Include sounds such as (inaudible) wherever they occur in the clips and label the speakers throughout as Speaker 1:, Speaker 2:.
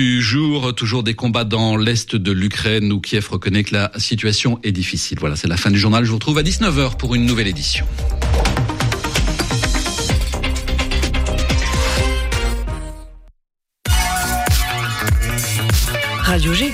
Speaker 1: Du jour, toujours des combats dans l'est de l'Ukraine où Kiev reconnaît que la situation est difficile. Voilà, c'est la fin du journal. Je vous retrouve à 19h pour une nouvelle édition.
Speaker 2: Radio G.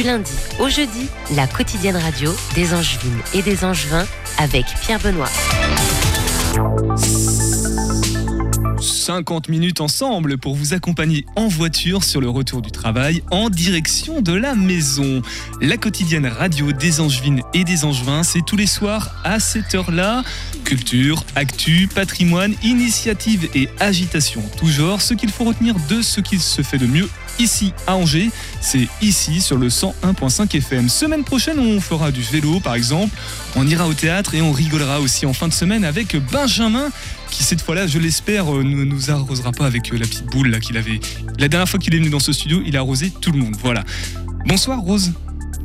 Speaker 3: du lundi au jeudi, la quotidienne radio des Angevines et des Angevins avec Pierre Benoît.
Speaker 4: 50 minutes ensemble pour vous accompagner en voiture sur le retour du travail en direction de la maison. La quotidienne radio des Angevines et des Angevins, c'est tous les soirs à cette heure-là. Culture, actu, patrimoine, initiative et agitation, tout genre, ce qu'il faut retenir de ce qui se fait de mieux ici à Angers, c'est ici sur le 101.5 FM. Semaine prochaine, on fera du vélo par exemple, on ira au théâtre et on rigolera aussi en fin de semaine avec Benjamin qui cette fois-là, je l'espère, ne nous arrosera pas avec la petite boule qu'il avait. La dernière fois qu'il est venu dans ce studio, il a arrosé tout le monde. Voilà. Bonsoir Rose.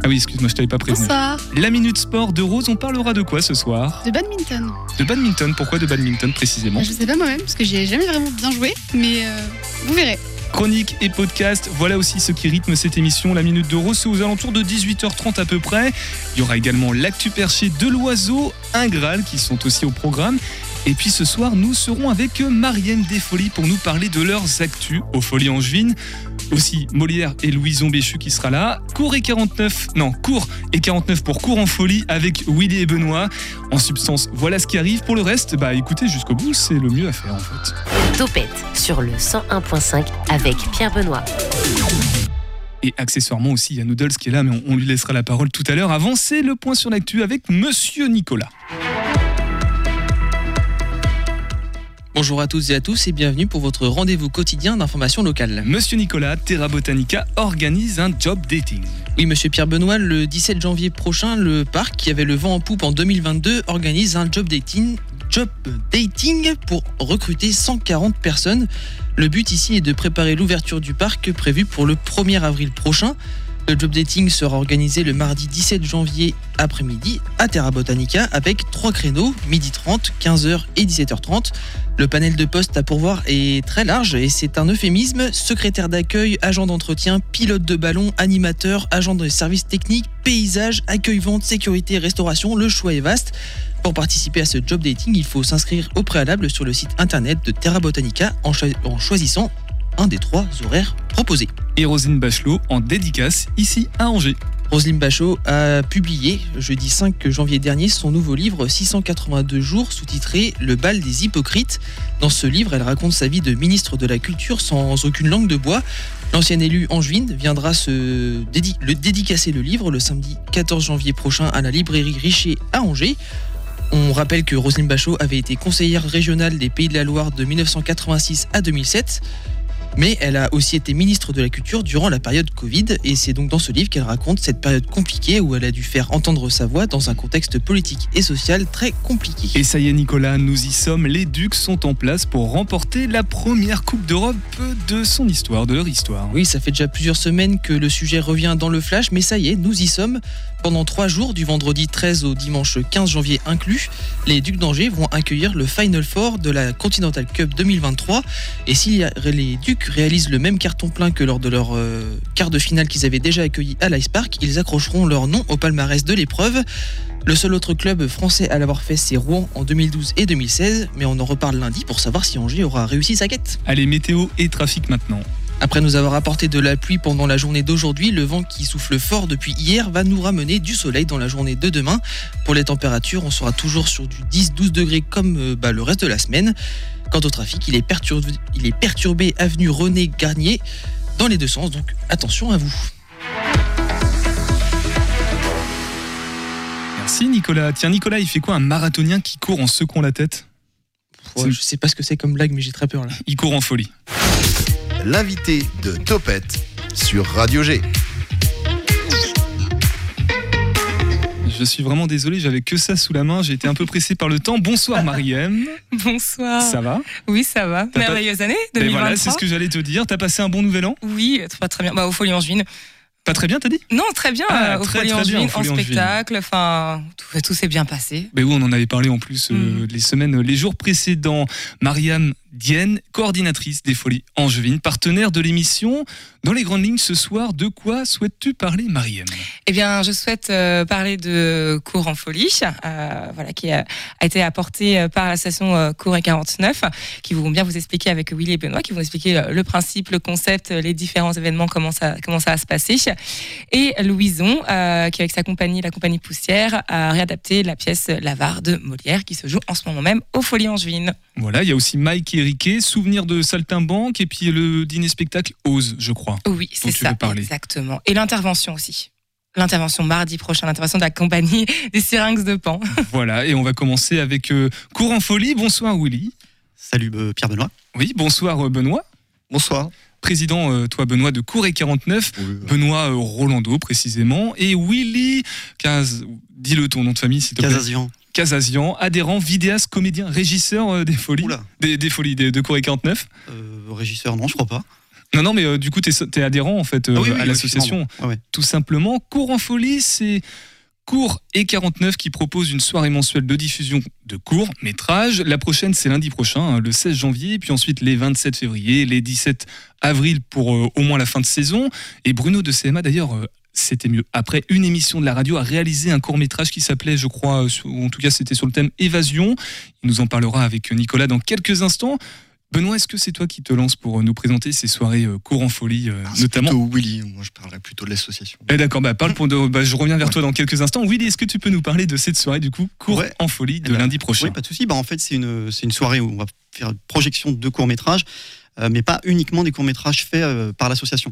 Speaker 4: Ah oui, excuse-moi, je t'avais pas prévenu.
Speaker 5: Bonsoir.
Speaker 4: La minute sport de Rose, on parlera de quoi ce soir
Speaker 5: De badminton.
Speaker 4: De badminton. Pourquoi de badminton précisément
Speaker 5: Je sais pas moi-même parce que j'y ai jamais vraiment bien joué, mais euh, vous verrez.
Speaker 4: Chronique et podcast, voilà aussi ce qui rythme cette émission. La Minute de Rose, c'est aux alentours de 18h30 à peu près. Il y aura également l'actu perché de l'oiseau, un Graal qui sont aussi au programme. Et puis ce soir, nous serons avec Marianne Desfolies pour nous parler de leurs actus aux Folies Angevines. Aussi Molière et Louison Béchu qui sera là. Cours et 49, non, cours et 49 pour Cours en folie avec Willy et Benoît. En substance, voilà ce qui arrive. Pour le reste, bah écoutez jusqu'au bout, c'est le mieux à faire en fait.
Speaker 3: Topette sur le 101.5 avec Pierre Benoît.
Speaker 4: Et accessoirement aussi, il y a Noodles qui est là, mais on, on lui laissera la parole tout à l'heure. Avant, c'est le point sur l'actu avec Monsieur Nicolas.
Speaker 6: Bonjour à toutes et à tous et bienvenue pour votre rendez-vous quotidien d'information locale.
Speaker 4: Monsieur Nicolas, Terra Botanica organise un job dating.
Speaker 6: Oui, monsieur Pierre Benoît, le 17 janvier prochain, le parc qui avait le vent en poupe en 2022 organise un job dating, job dating pour recruter 140 personnes. Le but ici est de préparer l'ouverture du parc prévue pour le 1er avril prochain. Le job dating sera organisé le mardi 17 janvier après-midi à Terra Botanica avec trois créneaux, midi 30, 15h et 17h30. Le panel de postes à pourvoir est très large et c'est un euphémisme. Secrétaire d'accueil, agent d'entretien, pilote de ballon, animateur, agent de services techniques, paysage, accueil-vente, sécurité, restauration, le choix est vaste. Pour participer à ce job dating, il faut s'inscrire au préalable sur le site internet de Terra Botanica en choisissant un des trois horaires proposés.
Speaker 4: Et Rosine Bachelot en dédicace ici à Angers.
Speaker 6: Roselyne Bachot a publié jeudi 5 janvier dernier son nouveau livre 682 jours sous-titré Le bal des hypocrites. Dans ce livre, elle raconte sa vie de ministre de la Culture sans aucune langue de bois. L'ancienne élue angevine viendra se dédi le dédicacer le livre le samedi 14 janvier prochain à la librairie Richer à Angers. On rappelle que Roselyne Bachot avait été conseillère régionale des Pays de la Loire de 1986 à 2007 mais elle a aussi été ministre de la Culture durant la période Covid, et c'est donc dans ce livre qu'elle raconte cette période compliquée où elle a dû faire entendre sa voix dans un contexte politique et social très compliqué.
Speaker 4: Et ça y est Nicolas, nous y sommes, les Ducs sont en place pour remporter la première Coupe d'Europe de son histoire, de leur histoire.
Speaker 6: Oui, ça fait déjà plusieurs semaines que le sujet revient dans le flash, mais ça y est, nous y sommes. Pendant trois jours, du vendredi 13 au dimanche 15 janvier inclus, les Ducs d'Angers vont accueillir le Final Four de la Continental Cup 2023. Et si les Ducs réalisent le même carton plein que lors de leur euh, quart de finale qu'ils avaient déjà accueilli à l'Ice Park, ils accrocheront leur nom au palmarès de l'épreuve. Le seul autre club français à l'avoir fait, c'est Rouen en 2012 et 2016, mais on en reparle lundi pour savoir si Angers aura réussi sa quête.
Speaker 4: Allez, météo et trafic maintenant.
Speaker 6: Après nous avoir apporté de la pluie pendant la journée d'aujourd'hui, le vent qui souffle fort depuis hier va nous ramener du soleil dans la journée de demain. Pour les températures, on sera toujours sur du 10-12 degrés comme euh, bah, le reste de la semaine. Quant au trafic, il est perturbé, il est perturbé avenue René Garnier dans les deux sens, donc attention à vous.
Speaker 4: Merci Nicolas. Tiens Nicolas, il fait quoi un marathonien qui court en secouant la tête?
Speaker 6: Ouais, je sais pas ce que c'est comme blague, mais j'ai très peur là.
Speaker 4: Il court en folie.
Speaker 7: L'invité de Topette sur Radio G.
Speaker 4: Je suis vraiment désolé, j'avais que ça sous la main, j'ai été un peu pressé par le temps. Bonsoir Mariem. (laughs)
Speaker 8: Bonsoir.
Speaker 4: Ça va?
Speaker 8: Oui, ça va.
Speaker 4: T'as pas-
Speaker 8: Merveilleuse année
Speaker 4: Ben
Speaker 8: 2023.
Speaker 4: voilà, c'est ce que j'allais te dire. T'as passé un bon nouvel an?
Speaker 8: Oui, très, très bien. Bah, au Folie Angevine.
Speaker 4: Pas très bien, t'as dit?
Speaker 8: Non, très bien.
Speaker 4: Ah,
Speaker 8: euh, au
Speaker 4: très,
Speaker 8: Folie
Speaker 4: très bien, Folie
Speaker 8: en
Speaker 4: Angevine.
Speaker 8: spectacle. Enfin, tout, tout s'est bien passé.
Speaker 4: Mais oui, on en avait parlé en plus euh,
Speaker 8: Mm.
Speaker 4: les semaines, les jours précédents. Mariam Dienne, coordinatrice des Folies Angevines, partenaire de l'émission. Dans les grandes lignes ce soir, de quoi souhaites-tu parler, Mariam
Speaker 8: Eh bien, je souhaite euh, parler de Cours en folie, euh, voilà, qui a, a été apporté euh, par l'association euh, Cours et 49, qui vont bien vous expliquer avec Willy et Benoît, qui vont expliquer le principe, le concept, les différents événements, comment ça, comment ça va se passer. Et Louison, qui avec sa compagnie, la compagnie Poussière, a réadapté la pièce L'Avare de Molière, qui se joue en ce moment même aux Folies Angevines.
Speaker 4: Voilà, il y a aussi Mike et Riquet, souvenir de Saltimbanque, et puis le dîner-spectacle Ose, je crois.
Speaker 8: Oui, c'est ça, exactement. Et l'intervention aussi. L'intervention mardi prochain, l'intervention de la compagnie (laughs) des Syrinx de Pan. (laughs)
Speaker 4: voilà, et on va commencer avec euh, Cours en folie. Bonsoir, Willy.
Speaker 9: Salut euh, Pierre Benoît.
Speaker 4: Oui, bonsoir, euh, Benoît.
Speaker 9: Bonsoir.
Speaker 4: Président, euh, toi, Benoît, de Cours et 49. Benoît euh, Rolando, précisément. Et Willy Caz... Dis-le ton nom de famille, s'il te plaît.
Speaker 9: Casazian.
Speaker 4: Casazian, adhérent, vidéaste, comédien, régisseur euh, des Folies. Des, des Folies de, de Cour et 49.
Speaker 9: Euh, régisseur, non, je crois pas.
Speaker 4: Non, non, mais euh, du coup, tu es, adhérent en fait euh,
Speaker 9: Ah oui, oui,
Speaker 4: à
Speaker 9: oui,
Speaker 4: l'association.
Speaker 9: Ouais.
Speaker 4: Tout simplement, Cours en Folie, c'est Cours et 49 qui propose une soirée mensuelle de diffusion de courts métrages. La prochaine, c'est lundi prochain, hein, le 16 janvier, puis ensuite les 27 février, les 17 avril pour euh, au moins la fin de saison. Et Bruno de CMA, d'ailleurs, c'était mieux. Après une émission de la radio, a réalisé un court métrage qui s'appelait, je crois, euh, sur- en tout cas, c'était sur le thème Évasion. Il nous en parlera avec Nicolas dans quelques instants. Benoît, est-ce que c'est toi qui te lances pour euh, nous présenter ces soirées euh, cours en folie, euh,
Speaker 10: Ah,
Speaker 4: notamment?
Speaker 10: plutôt Willy, moi je parlerai plutôt de l'association.
Speaker 4: eh d'accord, bah, parle pour de- bah, je reviens vers toi dans quelques instants. Willy, est-ce que tu peux nous parler de cette soirée du coup, cours
Speaker 9: Ouais.
Speaker 4: en folie de
Speaker 9: Eh ben,
Speaker 4: lundi prochain?
Speaker 9: Oui, pas de souci. Bah, en fait, c'est une, une soirée où on va faire une projection de courts-métrages, euh, mais pas uniquement des courts-métrages faits euh, par l'association.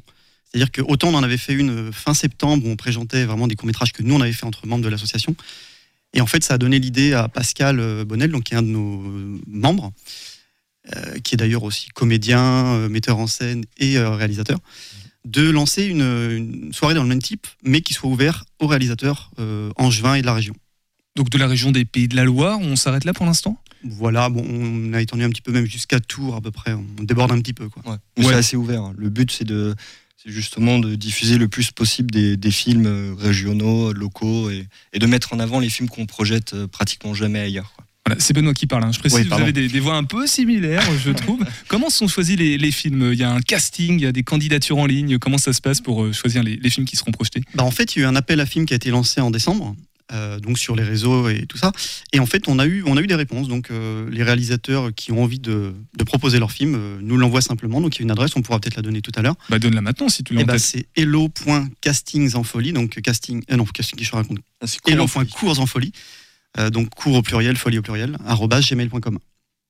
Speaker 9: C'est-à-dire que autant on en avait fait une euh, fin septembre où on présentait vraiment des courts-métrages que nous on avait fait entre membres de l'association. Et en fait, ça a donné l'idée à Pascal euh, Bonnel, donc qui est un de nos euh, membres, euh, qui est d'ailleurs aussi comédien, euh, metteur en scène et euh, réalisateur, de lancer une, une soirée dans le même type, mais qui soit ouverte aux réalisateurs euh, angevins et de la région.
Speaker 4: Donc de la région des Pays de la Loire, on s'arrête là pour l'instant?
Speaker 9: Voilà, bon, on a étendu un petit peu même jusqu'à Tours à peu près. On déborde un petit peu. Quoi.
Speaker 10: Ouais. C'est assez ouvert. Le but c'est de c'est justement de diffuser le plus possible des, des films euh, régionaux, locaux et, et de mettre en avant les films qu'on projette euh, pratiquement jamais ailleurs. quoi.
Speaker 4: Voilà, c'est Benoît qui parle. hein. Je précise,
Speaker 10: Oui,
Speaker 4: vous avez des, des voix un peu similaires, je (laughs) trouve. Comment sont choisis les, les films? Il y a un casting, il y a des candidatures en ligne. Comment ça se passe pour euh, choisir les, les films qui seront projetés?
Speaker 9: Bah, en fait, il y a eu un appel à films qui a été lancé en décembre, euh, donc sur les réseaux et tout ça. Et en fait, on a eu, on a eu des réponses. Donc, euh, les réalisateurs qui ont envie de, de proposer leur film euh, nous l'envoient simplement. Donc, il y a une adresse, on pourra peut-être la donner tout à l'heure.
Speaker 4: Bah donne-la maintenant si tu l'as
Speaker 9: bah, c'est hello.castings en folie. Donc, casting, euh, non, casting, je raconte.
Speaker 10: Ah.
Speaker 9: Euh, donc, cours au pluriel, folie au pluriel, gmail.com.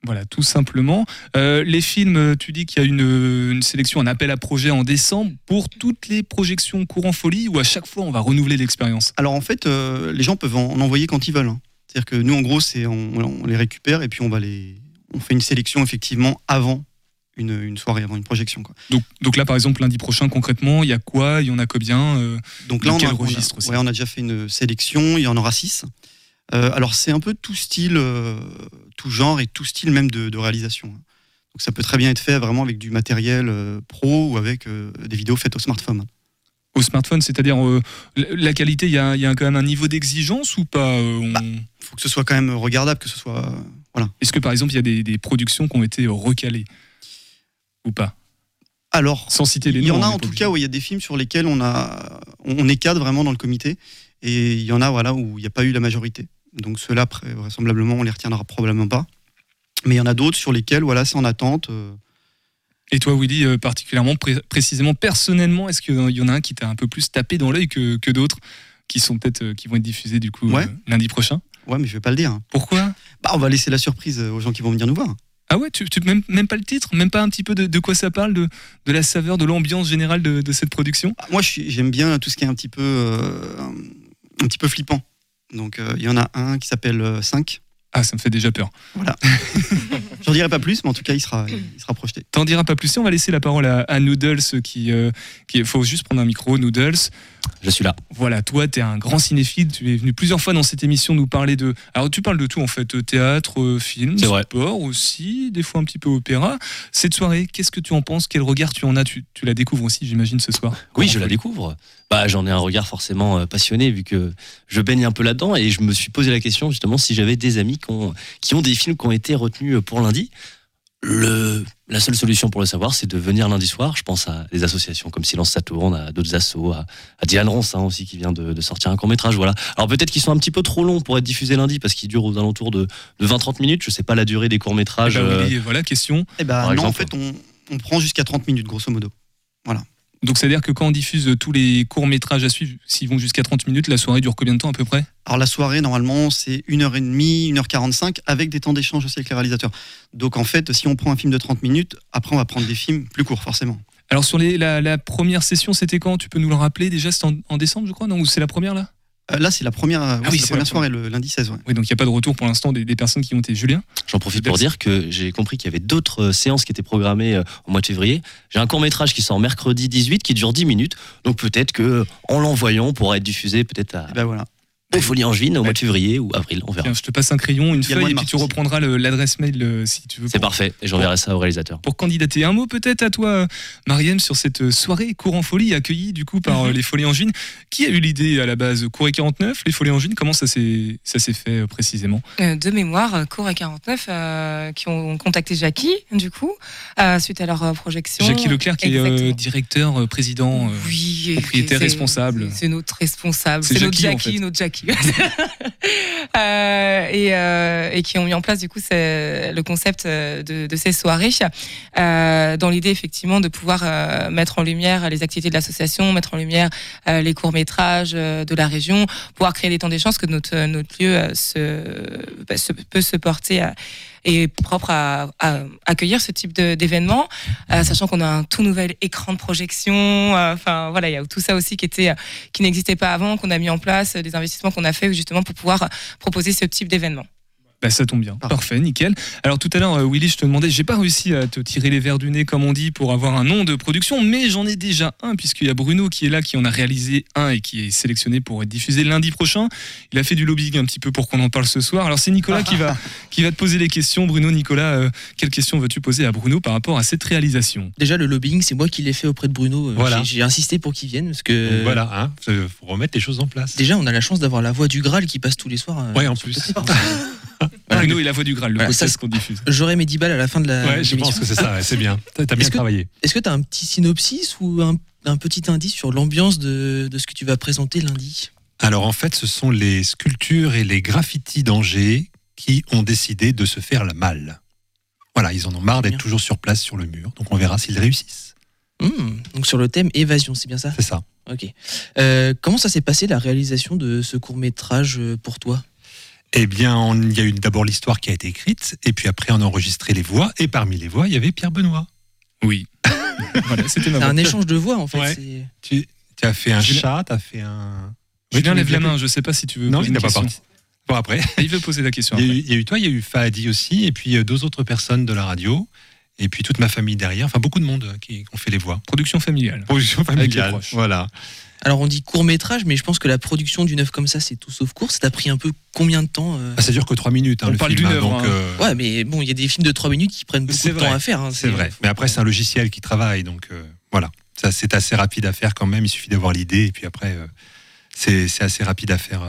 Speaker 4: Voilà, tout simplement. Euh, les films, euh, tu dis qu'il y a une, une sélection, un appel à projet en décembre pour toutes les projections courant folie ou à chaque fois on va renouveler l'expérience?
Speaker 9: Alors en fait, euh, les gens peuvent en, en envoyer quand ils veulent. hein. C'est-à-dire que nous, en gros, c'est on, on les récupère et puis on va les, on fait une sélection effectivement avant une, une soirée, avant une projection. Quoi.
Speaker 4: donc, donc là, par exemple, lundi prochain, concrètement, il y a quoi? Il y en a combien euh,
Speaker 9: Donc là, on a, on a- ouais, on a déjà fait une sélection. Il y en aura six. Euh, alors c'est un peu tout style, euh, tout genre et tout style même de, de réalisation. hein. Donc ça peut très bien être fait vraiment avec du matériel euh, pro ou avec des vidéos faites au smartphone.
Speaker 4: au smartphone C'est-à-dire, euh, la qualité, il y a, il y a quand même un niveau d'exigence ou pas euh, on-
Speaker 9: Bah. Il faut que ce soit quand même regardable, que ce soit
Speaker 4: Est-ce que par exemple, il y a des, des productions qui ont été recalées Ou pas?
Speaker 9: Alors
Speaker 4: Sans citer les
Speaker 9: Il
Speaker 4: noms.
Speaker 9: y en a en tout
Speaker 4: obligé.
Speaker 9: cas où il y a des films sur lesquels on a on est cadre vraiment dans le comité et il y en a voilà où il n'y a pas eu la majorité. Donc ceux-là vraisemblablement on les retiendra probablement pas. Mais il y en a d'autres sur lesquels voilà c'est en attente. euh,
Speaker 4: Et toi, Willy, euh, particulièrement, pré- précisément, personnellement, est-ce qu'il y en a un qui t'a un peu plus tapé dans l'œil que, que d'autres qui sont peut-être euh, qui vont être diffusés du coup
Speaker 9: Ouais.
Speaker 4: euh, lundi prochain?
Speaker 9: Ouais mais je vais pas le dire.
Speaker 4: Pourquoi?
Speaker 9: Bah on va laisser la surprise aux gens qui vont venir nous voir.
Speaker 4: Ah ouais, tu, tu même, même pas le titre, même pas un petit peu de, de quoi ça parle, de, de la saveur, de l'ambiance générale de, de cette production?
Speaker 9: Ah, Moi j'aime bien tout ce qui est un petit peu euh, un petit peu flippant. Donc euh, il y en a un qui s'appelle 5.
Speaker 4: Ah, ça me fait déjà peur. (laughs)
Speaker 9: J'en dirai pas plus mais en tout cas il sera il sera projeté.
Speaker 4: T'en diras pas plus. Si on va laisser la parole à, à Noodles, qui, euh, qui faut juste prendre un micro. Noodles,
Speaker 11: je suis là.
Speaker 4: Voilà, toi, tu es un grand cinéphile. Tu es venu plusieurs fois dans cette émission nous parler de. Alors, tu parles de tout en fait euh, théâtre, euh, film,
Speaker 11: vrai.
Speaker 4: sport aussi, des fois un petit peu opéra. Cette soirée, qu'est-ce que tu en penses? Quel regard tu en as? Tu, tu la découvres aussi, j'imagine, ce soir?
Speaker 11: Oui, je la découvre. Bah, j'en ai un regard forcément euh, passionné vu que je baigne un peu là-dedans et je me suis posé la question justement si j'avais des amis qui ont, qui ont des films qui ont été retenus pour lundi. Le, la seule solution pour le savoir, c'est de venir lundi soir. Je pense à des associations comme Silence ça tourne, à d'autres assos, à, à Dylan hein, aussi qui vient de, de sortir un court métrage. Voilà. Alors peut-être qu'ils sont un petit peu trop longs pour être diffusés lundi parce qu'ils durent aux alentours de, de 20-30 minutes. Je sais pas la durée des courts métrages.
Speaker 4: Eh ben, Willy, voilà, question.
Speaker 9: Eh ben, non, en fait, on, on prend jusqu'à 30 minutes, grosso modo.
Speaker 4: Donc, c'est-à-dire que quand on diffuse tous les courts-métrages à suivre, s'ils vont jusqu'à 30 minutes, la soirée dure combien de temps à peu près?
Speaker 9: Alors la soirée, normalement, c'est 1h30, 1h45, avec des temps d'échange aussi avec les réalisateurs. Donc en fait, si on prend un film de 30 minutes, après on va prendre des films plus courts, forcément.
Speaker 4: Alors, sur les, la, la première session, c'était quand? Tu peux nous le rappeler déjà C'était en, en décembre, je crois? Non Ou c'est la première là?
Speaker 9: Là, c'est la première,
Speaker 4: oui,
Speaker 9: la soirée, le lundi 16. ouais.
Speaker 4: Oui, donc il n'y a pas de retour pour l'instant des, des personnes qui ont été. Julien?
Speaker 11: J'en profite pour dire que j'ai compris qu'il y avait d'autres euh, séances qui étaient programmées euh, au mois de février. J'ai un court métrage qui sort mercredi 18 qui dure 10 minutes. Donc peut-être que en l'envoyant pourra être diffusé peut-être à
Speaker 9: Et ben voilà.
Speaker 11: Aux Folies Angevines au mois de février ou avril, on verra.
Speaker 4: Tiens, je te passe un crayon, une feuille, et puis tu reprendras l'adresse mail euh, si tu veux.
Speaker 11: C'est parfait et j'enverrai ça au réalisateur.
Speaker 4: Pour candidater, un mot peut-être à toi, euh, Mariam, sur cette euh, soirée Cours en Folie accueillie du coup par
Speaker 8: Mhm.
Speaker 4: les Folies Angevines. Qui a eu l'idée à la base? Cours et 49, les Folies Angevines? Comment ça s'est fait précisément?
Speaker 8: Euh, de mémoire, euh, Cour et 49, euh, qui ont contacté Jackie, du coup, euh, suite à leur projection.
Speaker 4: Jackie Leclerc qui est euh, directeur, président. euh,
Speaker 8: oui,
Speaker 4: propriétaire responsable.
Speaker 8: C'est notre responsable.
Speaker 4: C'est
Speaker 8: notre
Speaker 4: Jackie, en fait.
Speaker 8: notre Jackie. (laughs) Euh, et, euh, et qui ont mis en place du coup le concept euh, de, ces soirées dans l'idée effectivement de pouvoir mettre en lumière les activités de l'association, mettre en lumière les courts métrages de la région, pouvoir créer des temps d'échange que notre lieu bah, peut se porter est propre à, accueillir ce type d'événement, euh, sachant qu'on a un tout nouvel écran de projection. euh, Enfin voilà, il y a tout ça aussi qui était qui n'existait pas avant, qu'on a mis en place, euh, des investissements qu'on a fait justement pour pouvoir proposer ce type d'événement.
Speaker 4: Bah, ça tombe bien. Parfait, nickel. Alors tout à l'heure, euh, Willy, je te demandais, j'ai pas réussi à te tirer les verres du nez, comme on dit, pour avoir un nom de production, mais j'en ai déjà un, puisqu'il y a Bruno qui est là, qui en a réalisé un et qui est sélectionné pour être diffusé lundi prochain. Il a fait du lobbying un petit peu pour qu'on en parle ce soir. Alors c'est Nicolas qui va, (laughs) qui va te poser les questions. Bruno, Nicolas, euh, quelles questions veux-tu poser à Bruno par rapport à cette réalisation?
Speaker 6: Déjà, le lobbying, c'est moi qui l'ai fait auprès de Bruno. Euh,
Speaker 12: Voilà.
Speaker 6: J'ai insisté pour qu'il vienne parce que.
Speaker 12: Donc voilà, hein, faut remettre les choses en place.
Speaker 6: Déjà, on a la chance d'avoir la voix du Graal qui passe tous les soirs.
Speaker 12: Ouais, en plus. (laughs)
Speaker 4: Bruno et la voix du Graal,
Speaker 6: Voilà,
Speaker 4: podcast
Speaker 6: ça,
Speaker 4: qu'on diffuse.
Speaker 6: J'aurai mes 10 balles à la fin de la.
Speaker 12: Ouais, je pense que c'est ça, ouais, c'est bien. (laughs) T'as t'as bien
Speaker 6: Est-ce que-
Speaker 12: travaillé.
Speaker 6: Est-ce que tu as un petit synopsis ou un, un petit indice sur l'ambiance de, de ce que tu vas présenter lundi?
Speaker 12: Alors en fait, ce sont les sculptures et les graffitis d'Angers qui ont décidé de se faire la malle. Voilà, ils en ont marre d'être toujours sur place sur le mur. Donc on verra s'ils réussissent.
Speaker 6: Hmm, Donc sur le thème évasion, c'est bien ça?
Speaker 12: C'est ça.
Speaker 6: Ok. Euh, comment ça s'est passé la réalisation de ce court métrage pour toi?
Speaker 12: Eh bien, il y a eu d'abord l'histoire qui a été écrite, et puis après on a enregistré les voix, et parmi les voix, il y avait Pierre Benoît.
Speaker 4: Oui. (laughs) voilà, c'était ma
Speaker 6: un échange de voix en fait.
Speaker 12: Ouais.
Speaker 6: c'est-
Speaker 12: Tu, tu as fait un
Speaker 4: Julien-
Speaker 12: chat, tu as fait un... Oui,
Speaker 4: Julien lève la main, je sais pas si tu veux
Speaker 12: Non,
Speaker 4: poser
Speaker 12: il n'a
Speaker 4: une
Speaker 12: pas parti. Bon, après, (laughs)
Speaker 4: Il veut poser la question.
Speaker 12: il y, a eu, il y a eu toi, il y a eu Fahadi aussi, et puis euh, deux autres personnes de la radio, et puis toute ma famille derrière, enfin beaucoup de monde euh, qui ont fait les voix.
Speaker 4: Production familiale.
Speaker 12: Production familiale. Voilà.
Speaker 6: Alors on dit court métrage, mais je pense que la production d'une œuvre comme ça, c'est tout sauf court. Ça t'a pris un peu combien de temps euh
Speaker 12: Ah, ça dure que trois minutes, hein,
Speaker 4: On
Speaker 12: le
Speaker 4: parle
Speaker 12: film.
Speaker 4: d'une
Speaker 12: hein,
Speaker 4: œuvre,
Speaker 12: donc,
Speaker 4: hein.
Speaker 12: euh,
Speaker 6: Ouais, mais bon, il y a des films de 3 minutes qui prennent beaucoup de
Speaker 12: vrai,
Speaker 6: temps à faire. hein,
Speaker 12: C'est vrai. Mais après, c'est un logiciel qui travaille, donc euh, voilà. Ça, c'est assez rapide à faire quand même. Il suffit d'avoir l'idée, et puis après, euh, c'est c'est assez rapide à faire.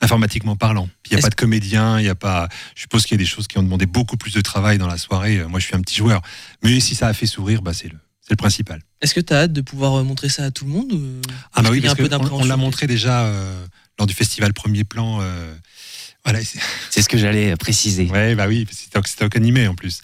Speaker 12: Informatiquement parlant. Il n'y a pas de comédien, il y a pas. Je suppose qu'il y a des choses qui ont demandé beaucoup plus de travail dans la soirée. Moi, je suis un petit joueur, mais si ça a fait sourire, bah, c'est le, c'est le principal.
Speaker 6: Est-ce que tu as hâte de pouvoir euh, montrer ça à tout le monde ou-
Speaker 12: Ah bah oui, parce qu'on on
Speaker 6: d'appréhension
Speaker 12: l'a montré déjà euh, lors du festival Premier Plan. euh, voilà, c'est-
Speaker 11: ce que j'allais préciser.
Speaker 12: Ouais, bah oui, c'était animé en plus.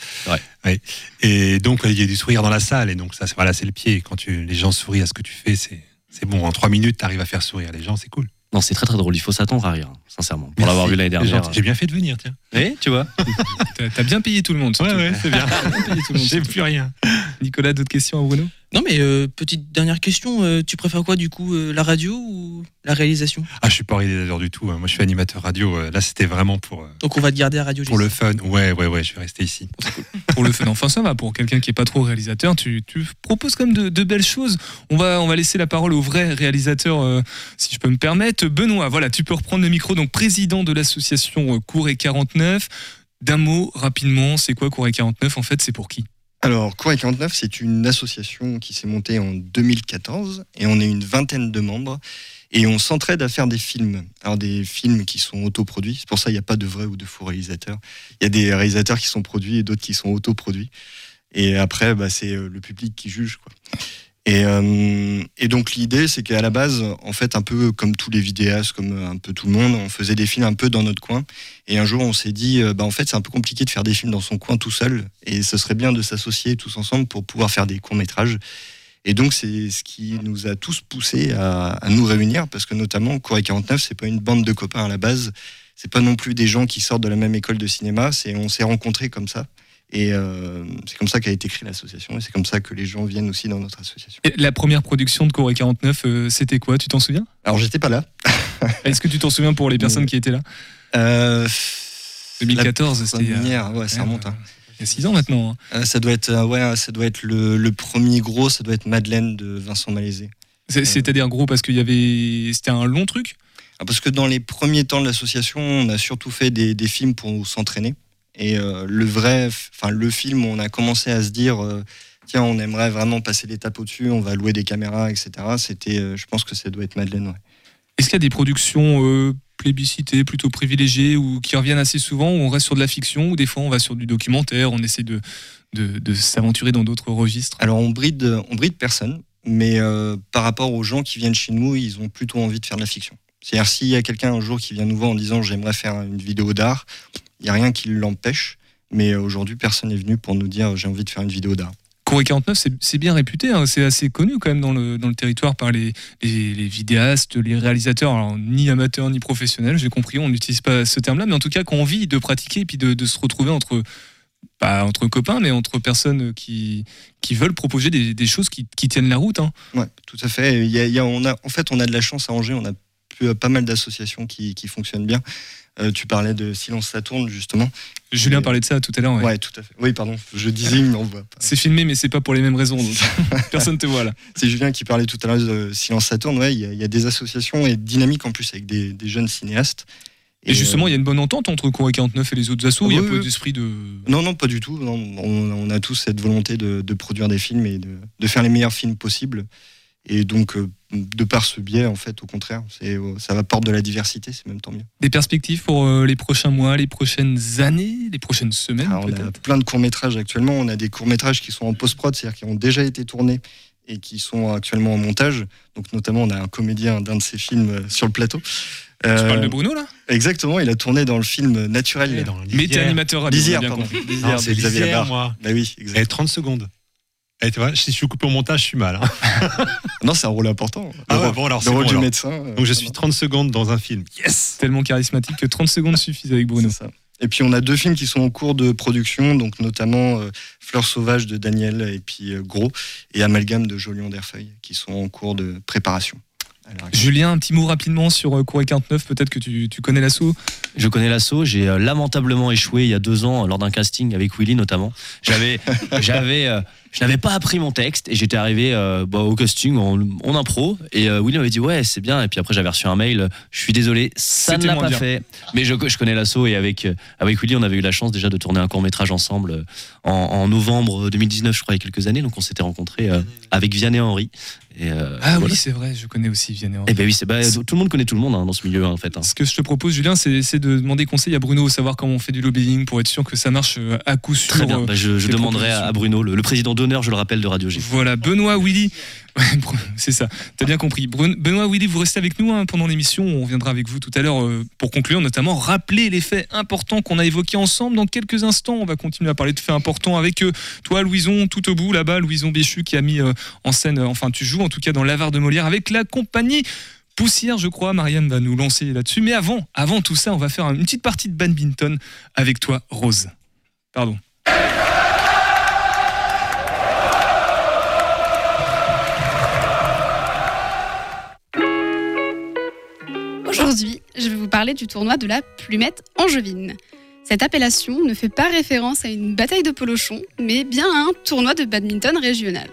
Speaker 11: Ouais.
Speaker 12: Et donc, il y a du sourire dans la salle. Et donc, ça, c'est- voilà, c'est le pied. Quand tu, les gens sourient à ce que tu fais, c'est c'est bon. En trois minutes, tu arrives à faire sourire les gens, c'est cool.
Speaker 11: Non, c'est très très drôle. Il faut s'attendre à rire, sincèrement. Pour l'avoir vu l'année dernière.
Speaker 12: J'ai bien fait de venir, tiens.
Speaker 11: Oui, tu vois. (laughs)
Speaker 4: T'as bien payé tout le monde. surtout.
Speaker 12: Ouais, ouais, c'est bien.
Speaker 4: T'as bien payé tout le monde.
Speaker 12: J'ai plus rien.
Speaker 4: Nicolas, d'autres questions à Bruno?
Speaker 6: Non, mais euh, petite dernière question. euh, tu préfères quoi, du coup, euh, la radio ou la réalisation?
Speaker 12: Ah, je suis pas réalisateur du tout. hein. Moi, je suis animateur radio. Euh, Là, c'était vraiment pour, euh,
Speaker 6: Donc, on va te garder à Radio
Speaker 12: pour le fun. Ouais, ouais, ouais, je vais rester ici. (laughs)
Speaker 4: pour le fun. Enfin, ça va. Pour quelqu'un qui est pas trop réalisateur, tu, tu proposes quand même de, de belles choses. On va, on va laisser la parole au vrai réalisateur, euh, si je peux me permettre. Benoît, voilà, tu peux reprendre le micro. Donc, président de l'association euh, Cour et 49. D'un mot, rapidement, c'est quoi Cour et 49 En fait, c'est pour qui?
Speaker 10: Alors, Cour 49, c'est une association qui s'est montée en 2014 et on est une vingtaine de membres et on s'entraide à faire des films. Alors, des films qui sont autoproduits. C'est pour ça qu'il n'y a pas de vrai ou de faux réalisateurs. Il y a des réalisateurs qui sont produits et d'autres qui sont autoproduits. Et après, bah, c'est euh, le public qui juge. Quoi. Et, euh, et donc l'idée, c'est qu'à la base, en fait, un peu comme tous les vidéastes, comme un peu tout le monde, on faisait des films un peu dans notre coin. Et un jour, on s'est dit, euh, bah, en fait, c'est un peu compliqué de faire des films dans son coin tout seul. Et ce serait bien de s'associer tous ensemble pour pouvoir faire des courts métrages. Et donc, c'est ce qui nous a tous poussés à, à nous réunir, parce que notamment, Corée 49, c'est pas une bande de copains à la base. C'est pas non plus des gens qui sortent de la même école de cinéma. C'est on s'est rencontrés comme ça. Et euh, c'est comme ça qu'a été créée l'association. Et c'est comme ça que les gens viennent aussi dans notre association.
Speaker 4: Et La première production de Cour et 49, euh, c'était quoi? Tu t'en souviens?
Speaker 10: Alors, j'étais pas là. (laughs)
Speaker 4: Est-ce que tu t'en souviens pour les personnes qui étaient là?
Speaker 10: Euh,
Speaker 4: 2014, c'était. a-
Speaker 10: première, ouais, ça remonte. hein.
Speaker 4: Il y a 6 ans maintenant. hein.
Speaker 10: Euh, ça doit être, euh, ouais, ça doit être le, le premier gros, ça doit être Madeleine de Vincent Malaisé.
Speaker 4: C'est- C'est-à-dire gros parce qu'il y avait. C'était un long truc?
Speaker 10: Ah, Parce que dans les premiers temps de l'association, on a surtout fait des, des films pour s'entraîner. Et euh, le vrai, enfin le film, on a commencé à se dire, euh, tiens, on aimerait vraiment passer l'étape au-dessus, on va louer des caméras, etc. C'était, euh, je pense que ça doit être Madeleine. Ouais.
Speaker 4: Est-ce qu'il y a des productions euh, plébiscitées, plutôt privilégiées, ou qui reviennent assez souvent, où on reste sur de la fiction, ou des fois on va sur du documentaire, on essaie de, de, de s'aventurer dans d'autres registres?
Speaker 10: Alors on bride, on bride personne, mais euh, par rapport aux gens qui viennent chez nous, ils ont plutôt envie de faire de la fiction. C'est-à-dire s'il y a quelqu'un un jour qui vient nous voir en disant j'aimerais faire une vidéo d'art, il n'y a rien qui l'empêche. Mais euh, aujourd'hui, personne n'est venu pour nous dire j'ai envie de faire une vidéo d'art.
Speaker 4: Corée 49, c'est- bien réputé, hein, c'est assez connu quand même dans le, dans le territoire par les, les, les vidéastes, les réalisateurs, alors, ni amateurs ni professionnels, j'ai compris, on n'utilise pas ce terme-là, mais en tout cas qui ont envie de pratiquer et puis de, de se retrouver entre, pas entre copains, mais entre personnes qui, qui veulent proposer des, des choses qui, qui tiennent la route. hein.
Speaker 10: Ouais, tout à fait. Il y a- il y a- on a, en fait, on a de la chance à Angers. On a plus- pas mal d'associations qui, qui fonctionnent bien. Euh, tu parlais de Silence ça tourne justement.
Speaker 4: Julien parlait de ça tout à l'heure. ouais.
Speaker 10: Ouais, tout à fait. Oui, pardon. Je disais, mais on voit pas.
Speaker 4: C'est filmé, mais c'est pas pour les mêmes raisons. donc (laughs) personne te voit là.
Speaker 10: C'est Julien qui parlait tout à l'heure de Silence ça tourne. Ouais, il y, a- y a des associations et dynamiques en plus avec des, des jeunes cinéastes.
Speaker 4: Et, justement, il y a une bonne entente entre Corée 49 et les autres assos. Il y a
Speaker 10: Oui,
Speaker 4: pas
Speaker 10: oui.
Speaker 4: d'esprit de.
Speaker 10: Non, non, pas du tout. Non, on, on a tous cette volonté de, de produire des films et de, de faire les meilleurs films possibles. Et donc, euh, de par ce biais, en fait, au contraire, c'est, euh, ça apporte de la diversité, c'est même tant mieux.
Speaker 4: Des perspectives pour euh, les prochains mois, les prochaines années, les prochaines semaines
Speaker 10: Alors, on a plein de courts-métrages actuellement. On a des courts-métrages qui sont en post-prod, c'est-à-dire qui ont déjà été tournés et qui sont actuellement en montage. Donc, notamment, on a un comédien d'un de ces films euh, sur le plateau.
Speaker 4: Tu parles de Bruno là?
Speaker 10: Exactement, il a tourné dans le film Naturel.
Speaker 12: Et dans
Speaker 4: Mais t'es animateur a
Speaker 10: Lisière, pardon. Lisière
Speaker 12: c'est
Speaker 10: Xavier Labarre.
Speaker 12: moi.
Speaker 10: Bah oui,
Speaker 12: Et
Speaker 10: exactement.
Speaker 12: 30 secondes. Et tu vois, si je suis coupé au montage, je suis mal. hein. (laughs)
Speaker 10: Non, c'est un rôle important.
Speaker 12: Ah
Speaker 10: le
Speaker 12: ouais,
Speaker 10: rôle,
Speaker 12: bon, alors
Speaker 10: le
Speaker 12: c'est
Speaker 10: rôle
Speaker 12: bon,
Speaker 10: du
Speaker 12: alors.
Speaker 10: médecin. euh,
Speaker 12: Donc je suis 30 secondes dans un film. Yes
Speaker 4: Tellement charismatique que 30 secondes (laughs) suffisent avec Bruno.
Speaker 10: Ça. Et puis on a deux films qui sont en cours de production, donc notamment euh, Fleurs sauvages de Daniel et puis euh, Gros et Amalgame de Jolion d'Erfeuil qui sont en cours de préparation.
Speaker 4: Julien, un petit mot rapidement sur euh, Corée 49, peut-être que tu, tu connais l'assaut.
Speaker 11: Je connais l'assaut. J'ai euh, lamentablement échoué il y a deux ans euh, lors d'un casting avec Willy notamment. J'avais, (laughs) j'avais, euh, je n'avais pas appris mon texte et j'étais arrivé euh, bah, au casting en, en impro et Willy m'avait dit ouais c'est bien et puis après j'avais reçu un mail. Je suis désolé, ça ne l'a pas
Speaker 4: bien.
Speaker 11: fait. Mais je, je connais l'assaut et avec avec Willy on avait eu la chance déjà de tourner un court métrage ensemble en, en novembre 2019 je crois il y a quelques années donc on s'était rencontrés avec Vianney Henry. Et, euh,
Speaker 4: Ah
Speaker 11: voilà.
Speaker 4: oui, c'est vrai, je connais aussi Vianney.
Speaker 11: Eh ben oui, c'est bah, tout le monde connaît tout le monde hein, dans ce milieu hein, en fait. hein.
Speaker 4: Ce que je te propose, Julien, c'est de demander conseil à Bruno, savoir comment on fait du lobbying pour être sûr que ça marche euh, à coup sûr.
Speaker 11: Très bien.
Speaker 4: euh,
Speaker 11: Bah, je je
Speaker 4: tes
Speaker 11: demanderai à, Bruno, le, le président d'honneur, je le rappelle, de Radio G.
Speaker 4: Voilà, Benoît, Willy. (laughs) C'est ça, t'as bien compris. Benoît, Willy, vous restez avec nous hein, pendant l'émission. On reviendra avec vous tout à l'heure euh, pour conclure, notamment rappeler les faits importants qu'on a évoqués ensemble. Dans quelques instants, on va continuer à parler de faits importants avec euh, toi, Louison, tout au bout là-bas, Louison Béchu qui a mis euh, en scène, euh, enfin tu joues en tout cas dans L'Avare de Molière avec la compagnie Poussière, je crois. Marianne va nous lancer là-dessus. Mais avant, avant tout ça, on va faire une petite partie de badminton avec toi, Rose. Pardon.
Speaker 5: Aujourd'hui, je vais vous parler du tournoi de la plumette angevine. Cette appellation ne fait pas référence à une bataille de polochon, mais bien à un tournoi de badminton régional.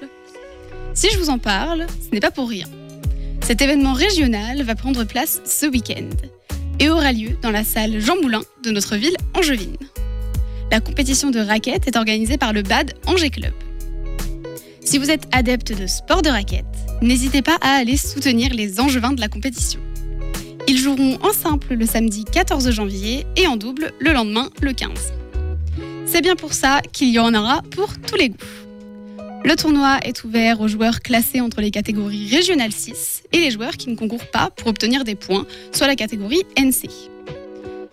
Speaker 5: Si je vous en parle, ce n'est pas pour rien. Cet événement régional va prendre place ce week-end et aura lieu dans la salle Jean Moulin de notre ville angevine. La compétition de raquettes est organisée par le BAD Angers Club. Si vous êtes adepte de sport de raquettes, n'hésitez pas à aller soutenir les angevins de la compétition. Ils joueront en simple le samedi 14 janvier et en double le lendemain le 15. C'est bien pour ça qu'il y en aura pour tous les goûts. Le tournoi est ouvert aux joueurs classés entre les catégories régionales 6 et les joueurs qui ne concourent pas pour obtenir des points, soit la catégorie NC.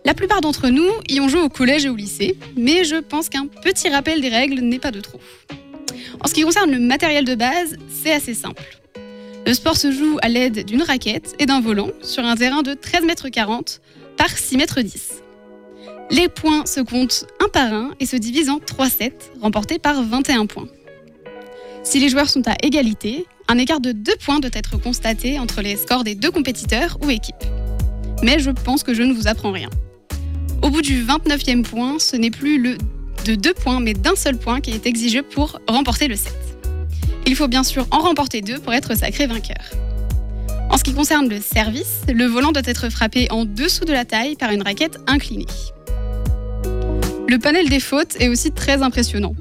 Speaker 5: La plupart d'entre nous y ont joué au collège et au lycée, mais je pense qu'un petit rappel des règles n'est pas de trop. En ce qui concerne le matériel de base, c'est assez simple. Le sport se joue à l'aide d'une raquette et d'un volant sur un terrain de 13,40 m par 6,10 m. Les points se comptent un par un et se divisent en 3 sets, remportés par 21 points. Si les joueurs sont à égalité, un écart de 2 points doit être constaté entre les scores des deux compétiteurs ou équipes. Mais je pense que je ne vous apprends rien. Au bout du 29e point, ce n'est plus le de 2 points, mais d'un seul point qui est exigé pour remporter le set. Il faut bien sûr en remporter deux pour être sacré vainqueur. En ce qui concerne le service, le volant doit être frappé en dessous de la taille par une raquette inclinée. Le panel des fautes est aussi très impressionnant.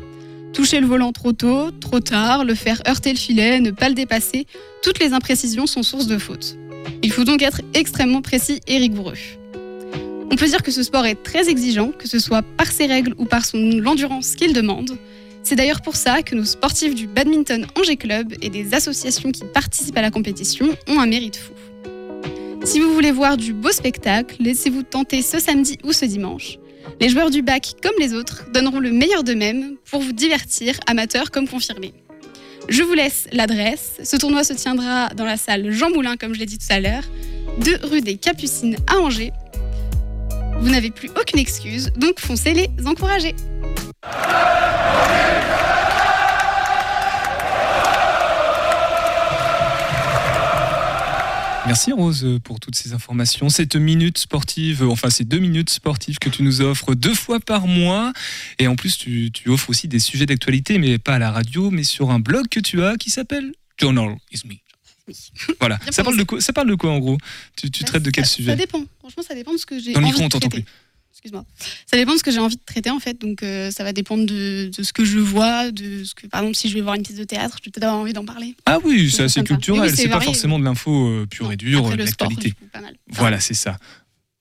Speaker 5: Toucher le volant trop tôt, trop tard, le faire heurter le filet, ne pas le dépasser, toutes les imprécisions sont source de fautes. Il faut donc être extrêmement précis et rigoureux. On peut dire que ce sport est très exigeant, que ce soit par ses règles ou par son l'endurance qu'il demande. C'est d'ailleurs pour ça que nos sportifs du Badminton Angers Club et des associations qui participent à la compétition ont un mérite fou. Si vous voulez voir du beau spectacle, laissez-vous tenter ce samedi ou ce dimanche. Les joueurs du bac, comme les autres, donneront le meilleur d'eux-mêmes pour vous divertir, amateurs comme confirmés. Je vous laisse l'adresse. Ce tournoi se tiendra dans la salle Jean Moulin, comme je l'ai dit tout à l'heure, 2 rue des Capucines à Angers. Vous n'avez plus aucune excuse, donc foncez les encourager.
Speaker 4: Merci Rose pour toutes ces informations. Cette minute sportive, enfin ces deux minutes sportives que tu nous offres deux fois par mois. Et en plus, tu, tu offres aussi des sujets d'actualité, mais pas à la radio, mais sur un blog que tu as qui s'appelle Journal is Me. Voilà.
Speaker 5: Bien
Speaker 4: Ça parle, de quoi, ça parle de quoi en gros? Tu, tu
Speaker 5: Bah,
Speaker 4: traites de quel
Speaker 5: ça-
Speaker 4: sujet?
Speaker 5: Ça dépend. Franchement, ça dépend de ce que j'ai
Speaker 4: Dans le micro, on t'entend plus.
Speaker 5: Excuse-moi. Ça dépend de ce que j'ai envie de traiter en fait. Donc euh, ça va dépendre de, de ce que je vois, de ce que par exemple si je vais voir une pièce de théâtre, je vais peut-être avoir envie d'en parler.
Speaker 4: Ah oui, c'est assez culturel,
Speaker 5: Oui,
Speaker 4: c'est pas forcément de l'info euh, pure et dure, de l'actualité. Voilà, c'est ça.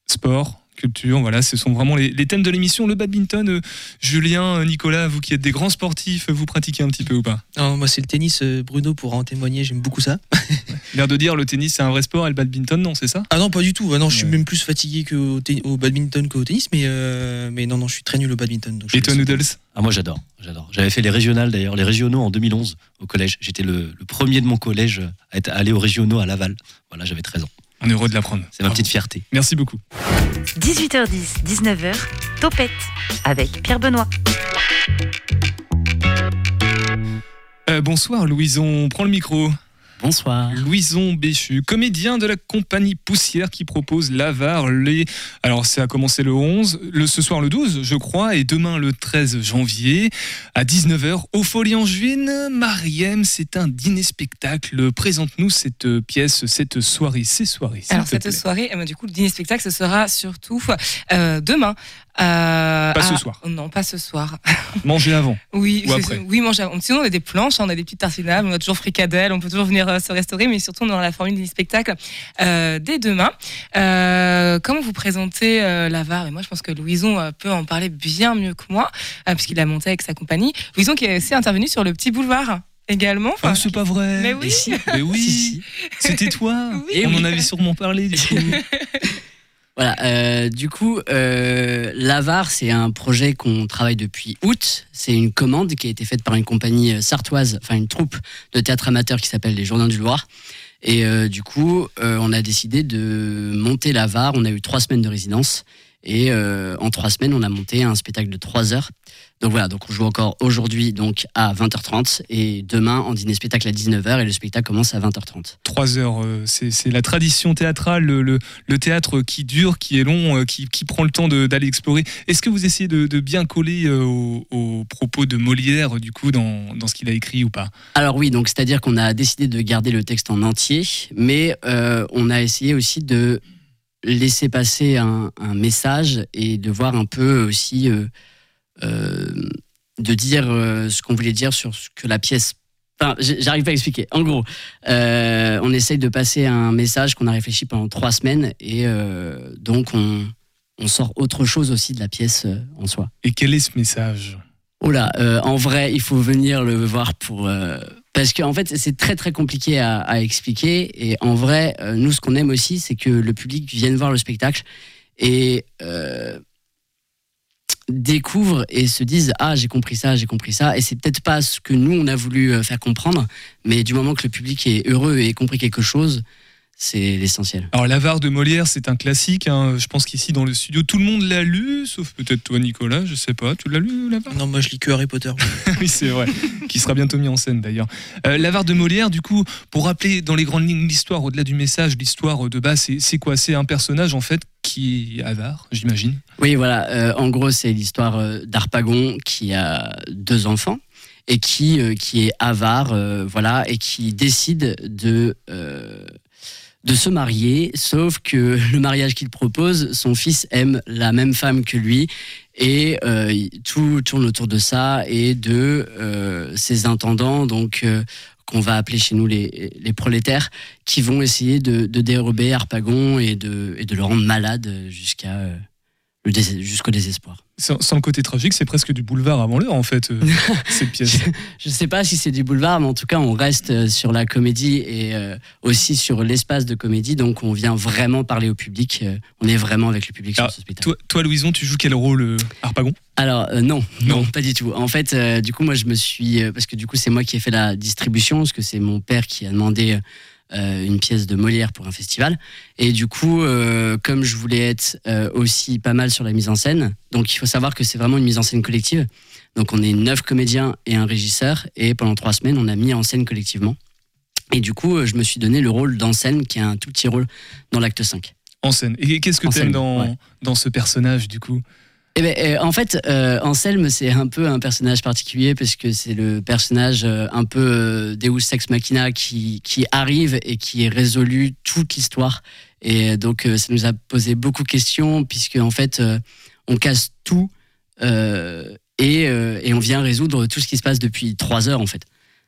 Speaker 4: Sport, culture, voilà, ce sont vraiment les, les thèmes de l'émission. Le badminton, euh, Julien, euh, Nicolas, vous qui êtes des grands sportifs, vous pratiquez un petit peu ou pas?
Speaker 6: Non, moi, c'est le tennis. euh, Bruno pourra en témoigner. J'aime beaucoup ça. (laughs)
Speaker 4: L'air de dire le tennis c'est un vrai sport et le badminton non, c'est ça?
Speaker 6: Ah non, pas du tout. Ah non, je suis
Speaker 4: Ouais.
Speaker 6: même plus fatigué qu'au au badminton qu'au tennis, mais, euh, mais non, non, je suis très nul au badminton. donc je
Speaker 4: Et toi. Noodles?
Speaker 11: Ah moi j'adore, j'adore. J'avais fait les régionales d'ailleurs, les régionaux en 2011 au collège. J'étais le, le premier de mon collège à être allé aux régionaux à Laval. Voilà, j'avais 13 ans.
Speaker 4: On est heureux de l'apprendre.
Speaker 11: C'est ma petite fierté.
Speaker 4: Merci beaucoup.
Speaker 2: 18h10, 19h, Topette avec Pierre Benoît.
Speaker 4: Euh, bonsoir Louison, prends le micro.
Speaker 11: Bonsoir.
Speaker 4: Louison Béchu, comédien de la compagnie Poussière qui propose l'Avare. Les... Alors, ça a commencé le 11, le, ce soir le 12, je crois, et demain le 13 janvier à 19h au Folie en Juin. Mariem, c'est un dîner-spectacle. Présente-nous cette euh, pièce, cette soirée, ces soirées.
Speaker 8: Alors
Speaker 4: te
Speaker 8: cette
Speaker 4: plaît.
Speaker 8: soirée, euh, du coup, le dîner spectacle, ce sera surtout euh, demain. Euh,
Speaker 4: Pas ce
Speaker 8: à-
Speaker 4: soir.
Speaker 8: Non, pas ce soir. (laughs)
Speaker 4: Manger avant.
Speaker 8: Oui,
Speaker 4: Ou après.
Speaker 8: oui, manger. avant. Sinon, on a des planches, on a des petites tartinables, on a toujours fricadelles, on peut toujours venir euh, se restaurer, mais surtout dans la formule du spectacle euh, dès demain. Comment vous présentez euh, l'Avare Et moi, je pense que Louison peut en parler bien mieux que moi, puisqu'il a monté avec sa compagnie. Louison qui est aussi intervenu sur le petit boulevard également.
Speaker 4: Ah, c'est pas vrai.
Speaker 8: Mais oui.
Speaker 4: Mais oui. (laughs) C'était toi.
Speaker 8: Oui.
Speaker 4: On en avait sûrement parlé du coup. (laughs)
Speaker 13: Voilà, euh, du coup, euh, l'Avar, c'est un projet qu'on travaille depuis août. C'est une commande qui a été faite par une compagnie euh, sartoise, enfin une troupe de théâtre amateur qui s'appelle les Journées du Loir. Et euh, du coup, on a décidé de monter la VAR. On a eu trois semaines de résidence. Et en trois semaines, on a monté un spectacle de trois heures. Donc voilà, donc on joue encore aujourd'hui donc à 20h30 et demain en dîner spectacle à 19h et le spectacle commence à 20h30.
Speaker 4: Trois heures, euh, c'est la tradition théâtrale, le, le- le théâtre qui dure, qui est long, euh, qui, qui prend le temps d'aller explorer. Est-ce que vous essayez de, de bien coller euh, aux, aux propos de Molière, du coup, dans, dans ce qu'il a écrit ou pas?
Speaker 13: Alors oui, donc c'est-à-dire qu'on a décidé de garder le texte en entier, mais euh, on a essayé aussi de laisser passer un, un message et de voir un peu aussi, euh, de dire euh, ce qu'on voulait dire sur ce que la pièce... Enfin, j'arrive pas à expliquer. En gros, euh, on essaye de passer un message qu'on a réfléchi pendant trois semaines et euh, donc on, on sort autre chose aussi de la pièce euh, en soi.
Speaker 4: Et quel est ce message?
Speaker 13: Oh là, euh, en vrai, il faut venir le voir pour. euh, parce qu'en fait, c'est très très compliqué à, à expliquer. Et en vrai, euh, nous, ce qu'on aime aussi, c'est que le public vienne voir le spectacle et euh, découvre et se dise Ah, j'ai compris ça, j'ai compris ça. Et c'est peut-être pas ce que nous, on a voulu euh, faire comprendre, mais du moment que le public est heureux et ait compris quelque chose, c'est l'essentiel.
Speaker 4: Alors, l'avare de Molière, c'est un classique. hein. Je pense qu'ici, dans le studio, tout le monde l'a lu, sauf peut-être toi, Nicolas. Je sais pas. Tu l'as lu, l'avare?
Speaker 6: Non, moi je lis que Harry Potter. (laughs)
Speaker 4: oui, c'est vrai. qui sera bientôt mis en scène d'ailleurs. Euh, L'avare de Molière, du coup, pour rappeler dans les grandes lignes l'histoire, au-delà du message, l'histoire de base, c'est- quoi? C'est un personnage en fait qui est avare, j'imagine.
Speaker 13: Oui, voilà. euh, en gros, c'est l'histoire euh, d'Arpagon qui a deux enfants et qui, euh, qui est avare, euh, voilà, et qui décide de, euh, de se marier, sauf que le mariage qu'il propose, son fils aime la même femme que lui. Et euh, tout tourne autour de ça et de euh, ses intendants, donc euh, qu'on va appeler chez nous les, les prolétaires, qui vont essayer de, de dérober Harpagon et de, et de le rendre malade jusqu'à euh, jusqu'au désespoir.
Speaker 4: Sans, sans le côté tragique, c'est presque du boulevard avant l'heure en fait, euh, (laughs) cette pièce.
Speaker 13: Je ne sais pas si c'est du boulevard, mais en tout cas, on reste euh, sur la comédie et euh, aussi sur l'espace de comédie. Donc, on vient vraiment parler au public. euh, on est vraiment avec le public
Speaker 4: Alors,
Speaker 13: sur ce spectacle.
Speaker 4: toi, toi, Louison, tu joues quel rôle, Harpagon?
Speaker 13: Alors euh, non, non, pas du tout. En fait, du coup, moi, je me suis parce que du coup, c'est moi qui ai fait la distribution, parce que c'est mon père qui a demandé euh, une pièce de Molière pour un festival. Et du coup, euh, comme je voulais être euh, aussi pas mal sur la mise en scène, donc il faut savoir que c'est vraiment une mise en scène collective. Donc on est neuf comédiens et un régisseur, et pendant trois semaines, on a mis en scène collectivement. Et du coup, je me suis donné le rôle d'en-scène, qui est un tout petit rôle dans l'acte 5.
Speaker 4: En scène. Et qu'est-ce que t'aimes
Speaker 13: scène,
Speaker 4: dans,
Speaker 13: ouais.
Speaker 4: dans ce personnage du coup?
Speaker 13: Eh ben, euh, en fait, euh, Anselme, c'est un peu un personnage particulier parce que c'est le personnage euh, un peu Deus Ex Machina qui, qui arrive et qui résolue toute l'histoire. Et donc, ça nous a posé beaucoup de questions puisque, en fait, on casse tout et, et on vient résoudre tout ce qui se passe depuis trois heures, en fait.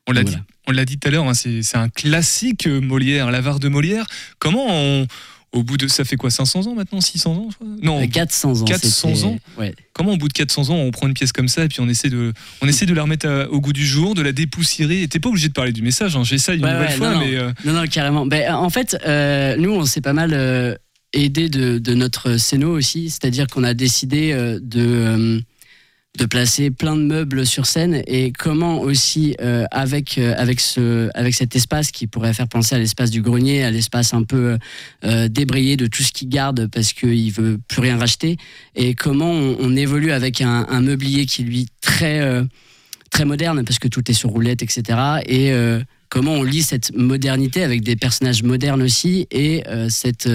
Speaker 4: On l'a dit,
Speaker 13: voilà.
Speaker 4: on l'a dit tout à l'heure, hein, c'est un classique Molière, l'avare de Molière. Comment on- au bout de ça fait quoi 500 ans maintenant 600 ans Non,
Speaker 13: Euh, 400 ans.
Speaker 4: 400
Speaker 13: c'était-
Speaker 4: ans
Speaker 13: Ouais.
Speaker 4: Comment au bout de 400 ans on prend une pièce comme ça et puis on essaie de on essaie de la remettre à- au goût du jour, de la dépoussiérer. Et T'es pas obligé de parler du message, hein, j'essaye une
Speaker 13: Ouais,
Speaker 4: nouvelle
Speaker 13: ouais,
Speaker 4: fois,
Speaker 13: non, non.
Speaker 4: mais euh,
Speaker 13: Non, non, carrément. Ben, en fait, euh, nous, on s'est pas mal euh, aidé de, de notre scéno aussi, c'est-à-dire qu'on a décidé euh, de, euh, de placer plein de meubles sur scène et comment aussi, euh, avec, euh, avec, ce, avec cet espace qui pourrait faire penser à l'espace du grenier, à l'espace un peu euh, débrayé de tout ce qu'il garde parce qu'il veut plus rien racheter, et comment on, évolue avec un, meublier qui, lui, très. euh, très moderne parce que tout est sur roulette, etc. Et comment on lit cette modernité avec des personnages modernes aussi et cette,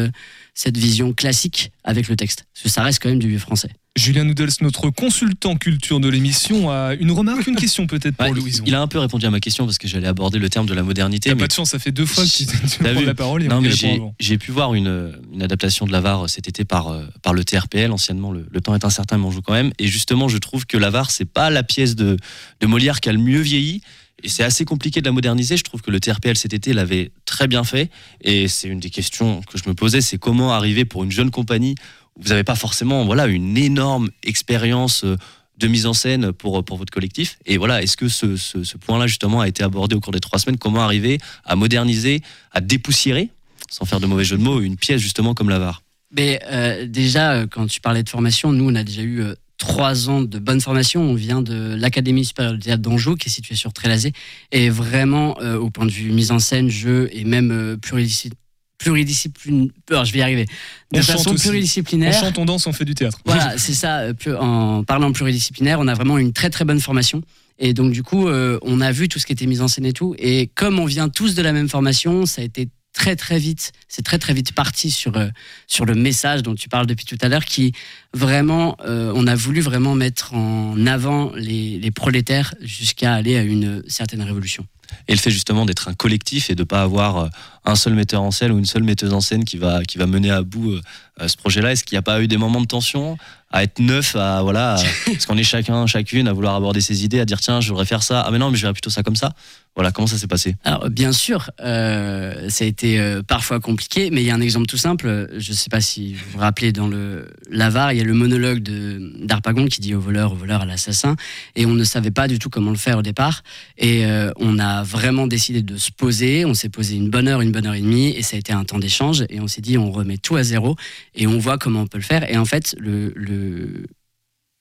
Speaker 13: cette vision classique avec le texte. Parce que ça reste quand même du vieux français.
Speaker 4: Julien Noodles, notre consultant culture de l'émission, a une remarque, une question peut-être pour
Speaker 11: Ouais,
Speaker 4: Louison.
Speaker 11: il a un peu répondu à ma question parce que j'allais aborder le terme de la modernité.
Speaker 4: T'as
Speaker 11: mais-
Speaker 4: pas de chance, ça fait deux fois que tu, tu prends la parole et
Speaker 11: Non,
Speaker 4: on
Speaker 11: mais j'ai- pu voir une, une adaptation de l'Avare cet été par, euh, par le TRPL, anciennement le, le temps est incertain, mais on joue quand même. Et justement, je trouve que l'Avare, c'est pas la pièce de, de Molière qui a le mieux vieilli. Et c'est assez compliqué de la moderniser. Je trouve que le TRPL cet été l'avait très bien fait. Et c'est une des questions que je me posais, c'est comment arriver pour une jeune compagnie vous n'avez pas forcément voilà, une énorme expérience euh, de mise en scène pour, pour votre collectif. Et voilà, est-ce que ce, ce- point-là, justement, a été abordé au cours des trois semaines? Comment arriver à moderniser, à dépoussiérer, sans faire de mauvais jeu de mots, une pièce justement comme l'Avare
Speaker 13: Mais euh, déjà, euh, quand tu parlais de formation, nous, on a déjà eu trois ans de bonne formation. On vient de l'Académie supérieure de théâtre d'Anjou, qui est située sur Trélazé, et vraiment, au point de vue mise en scène, jeu et même pluridisci- pluridisciplinaire, je vais y arriver, de
Speaker 4: On
Speaker 13: façon pluridisciplinaire.
Speaker 4: On chante, on danse, on fait du théâtre.
Speaker 13: Voilà, (laughs) c'est ça. euh, En parlant pluridisciplinaire, on a vraiment une très très bonne formation. Et donc du coup, euh, on a vu tout ce qui était mis en scène et tout. Et comme on vient tous de la même formation, ça a été très très vite, c'est très très vite parti sur euh, sur le message dont tu parles depuis tout à l'heure, qui vraiment, euh, on a voulu vraiment mettre en avant les, les prolétaires jusqu'à aller à une certaine révolution.
Speaker 11: Et le fait justement d'être un collectif et de pas avoir euh, un seul metteur en scène ou une seule metteuse en scène qui va, qui va mener à bout euh, ce projet-là, est-ce qu'il n'y a pas eu des moments de tension à être neuf, à voilà, à- (laughs) parce qu'on est chacun, chacune à vouloir aborder ses idées, à dire tiens, je voudrais faire ça, ah mais non, mais je verrais plutôt ça comme ça. Voilà, comment ça s'est passé?
Speaker 13: Alors bien sûr, euh, ça a été parfois compliqué, mais il y a un exemple tout simple. Je ne sais pas si vous vous rappelez dans le l'avare, il y a le monologue d'Arpagon qui dit au voleur, au voleur, à l'assassin, et on ne savait pas du tout comment le faire au départ. Et euh, on a vraiment décidé de se poser. On s'est posé une bonne heure, une bonne heure et demie, et ça a été un temps d'échange. Et on s'est dit, on remet tout à zéro et on voit comment on peut le faire. Et en fait, le le,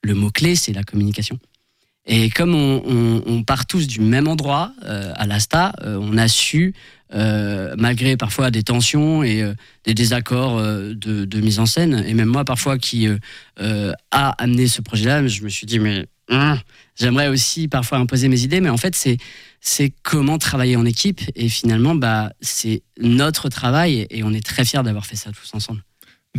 Speaker 13: le mot clé, c'est la communication. Et comme on, part tous du même endroit, euh, à l'ASTA, euh, on a su, euh, malgré parfois des tensions et des désaccords de, mise en scène, et même moi parfois qui a amené ce projet-là, je me suis dit, mais hum, j'aimerais aussi parfois imposer mes idées, mais en fait, c'est c'est comment travailler en équipe, et finalement, bah, c'est notre travail, et on est très fiers d'avoir fait ça tous ensemble.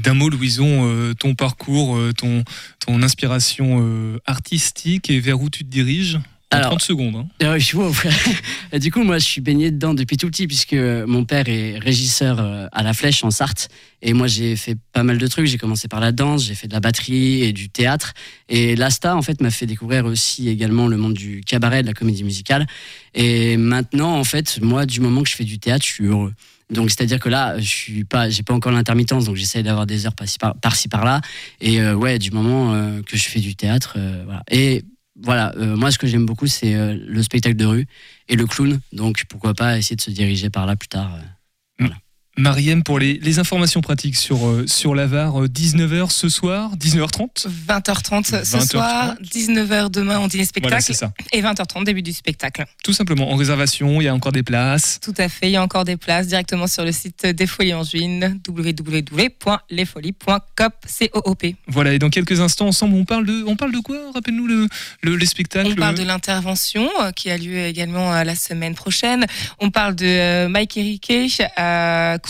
Speaker 4: D'un mot, Louison, euh, ton parcours, euh, ton, ton inspiration euh, artistique et vers où tu te diriges en
Speaker 13: Alors,
Speaker 4: 30 secondes. hein.
Speaker 13: Euh, (laughs) du coup, moi, je suis baigné dedans depuis tout petit, puisque mon père est régisseur à la Flèche en Sarthe. Et moi, j'ai fait pas mal de trucs. J'ai commencé par la danse, j'ai fait de la batterie et du théâtre. Et l'ASTA, en fait, m'a fait découvrir aussi également le monde du cabaret, de la comédie musicale. Et maintenant, en fait, moi, du moment que je fais du théâtre, je suis heureux. Donc, c'est-à-dire que là, je suis pas, j'ai pas encore l'intermittence, donc j'essaye d'avoir des heures par-ci par- par-là. Et euh, ouais, du moment euh, que je fais du théâtre, euh, voilà. Et voilà, moi, ce que j'aime beaucoup, c'est le spectacle de rue et le clown. Donc, pourquoi pas essayer de se diriger par là plus tard. euh.
Speaker 4: Mariem, pour les, les informations pratiques sur, euh, sur l'Avare, 19h ce soir, 19h30
Speaker 8: 20h30 ce
Speaker 4: 20h30.
Speaker 8: soir, 19h demain en dîner spectacle
Speaker 4: Voilà,
Speaker 8: et 20h30 début du spectacle.
Speaker 4: Tout simplement, en réservation, il y a encore des places.
Speaker 8: Tout à fait, il y a encore des places directement sur le site des Folies en Juin, www.lesfolies.coop.
Speaker 4: Voilà, et dans quelques instants, ensemble, on parle de, on parle de quoi? Rappelle-nous le, le- les spectacles.
Speaker 8: On parle de l'intervention euh, qui a lieu également euh, la semaine prochaine. On parle de euh, Mike Erique,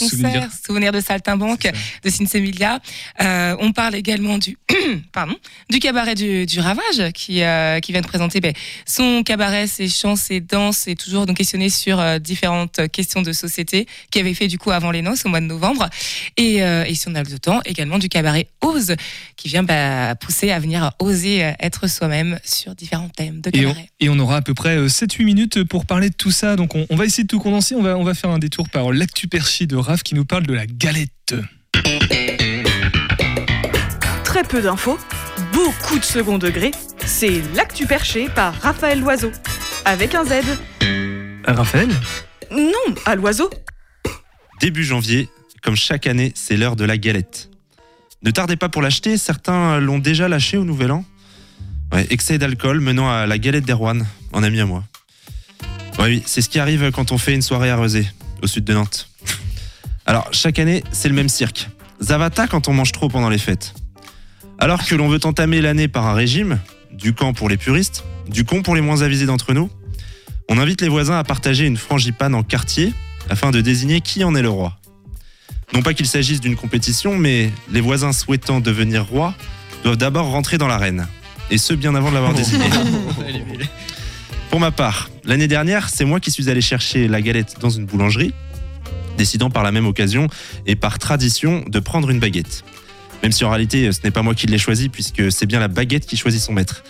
Speaker 8: euh, concert,
Speaker 4: Souvenir.
Speaker 8: souvenir de Saltimbanque de Sinsemilia. Euh, on parle également du, (clears throat) pardon, du cabaret du, du Ravage qui, euh, qui vient de présenter ben, son cabaret, ses chants, ses danses et toujours donc questionner sur euh, différentes questions de société qui avait fait du coup avant les noces au mois de novembre. Et, euh, et si on a le temps, également du cabaret Ose qui vient bah, pousser à venir oser être soi-même sur différents thèmes de
Speaker 4: Et on,
Speaker 8: cabaret.
Speaker 4: et on aura à peu près euh, 7-8 minutes pour parler de tout ça. Donc on, on va essayer de tout condenser. On va, on va faire un détour par l'actu perchi de Raph qui nous parle de la galette.
Speaker 14: Très peu d'infos, beaucoup de second degré. C'est l'actu perché par Raphaël Loiseau. Avec un Z.
Speaker 4: Raphaël
Speaker 14: Non, à l'oiseau.
Speaker 15: Début janvier, comme chaque année, c'est l'heure de la galette. Ne tardez pas pour l'acheter, certains l'ont déjà lâché au Nouvel An. Ouais, excès d'alcool menant à la galette d'Erwan, en ami à moi. Ouais, oui, c'est ce qui arrive quand on fait une soirée arrosée, au sud de Nantes. Alors, chaque année, c'est le même cirque. Zavata quand on mange trop pendant les fêtes. Alors que l'on veut entamer l'année par un régime, du camp pour les puristes, du con pour les moins avisés d'entre nous, on invite les voisins à partager une frangipane en quartier afin de désigner qui en est le roi. Non pas qu'il s'agisse d'une compétition, mais les voisins souhaitant devenir roi doivent d'abord rentrer dans l'arène. Et ce, bien avant de l'avoir désigné. (laughs) Pour ma part, l'année dernière, c'est moi qui suis allé chercher la galette dans une boulangerie, décidant par la même occasion et par tradition de prendre une baguette. Même si en réalité, ce n'est pas moi qui l'ai choisi, puisque c'est bien la baguette qui choisit son maître.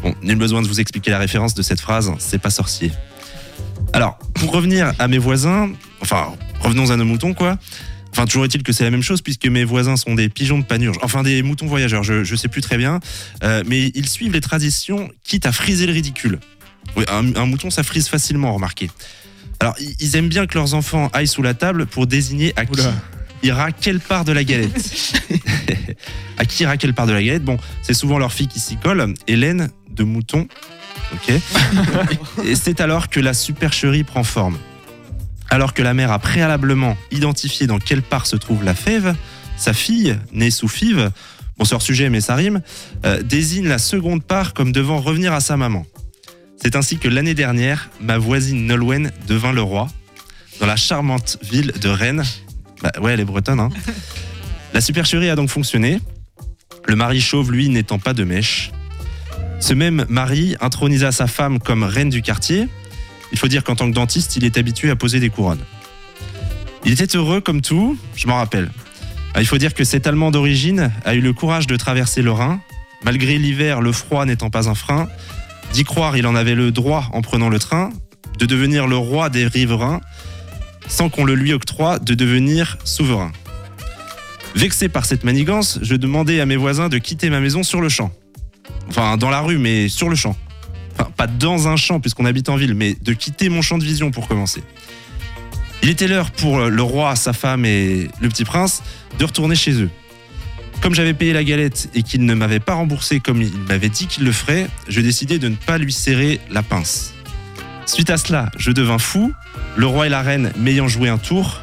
Speaker 15: Bon, nul besoin de vous expliquer la référence de cette phrase, c'est pas sorcier. Alors, pour revenir à mes voisins, enfin, revenons à nos moutons, quoi. Enfin, toujours est-il que c'est la même chose, puisque mes voisins sont des pigeons de panurge, enfin des moutons voyageurs, je, je sais plus très bien, Euh, mais ils suivent les traditions, quitte à friser le ridicule. Oui, un mouton, ça frise facilement, remarquez. Alors, ils aiment bien que leurs enfants aillent sous la table pour désigner à qui ira quelle part de la galette. (laughs) à qui qui Raquel part de la galette Bon, c'est souvent leur fille qui s'y colle. Hélène de Mouton. Ok. (laughs) Et c'est alors que la supercherie prend forme. Alors que la mère a préalablement identifié dans quelle part se trouve la fève, sa fille, née sous five, bon c'est hors sujet mais ça rime, euh, désigne la seconde part comme devant revenir à sa maman. C'est ainsi que l'année dernière, ma voisine Nolwenn devint le roi, dans la charmante ville de Rennes. Bah ouais, elle est bretonne, hein. La supercherie a donc fonctionné, le mari chauve, lui, n'étant pas de mèche. Ce même mari intronisa sa femme comme reine du quartier. Il faut dire qu'en tant que dentiste, il est habitué à poser des couronnes. Il était heureux comme tout, je m'en rappelle. Ah, Il faut dire que cet Allemand d'origine a eu le courage de traverser le Rhin, malgré l'hiver, le froid n'étant pas un frein. D'y croire, il en avait le droit en prenant le train, de devenir le roi des riverains, sans qu'on le lui octroie de devenir souverain. Vexé par cette manigance, je demandais à mes voisins de quitter ma maison sur le champ. Enfin, dans la rue, mais sur le champ. Enfin, pas dans un champ puisqu'on habite en ville, mais de quitter mon champ de vision pour commencer. Il était l'heure pour le roi, sa femme et le petit prince de retourner chez eux. Comme j'avais payé la galette et qu'il ne m'avait pas remboursé comme il m'avait dit qu'il le ferait, je décidai de ne pas lui serrer la pince. Suite à cela, je devins fou, le roi et la reine m'ayant joué un tour.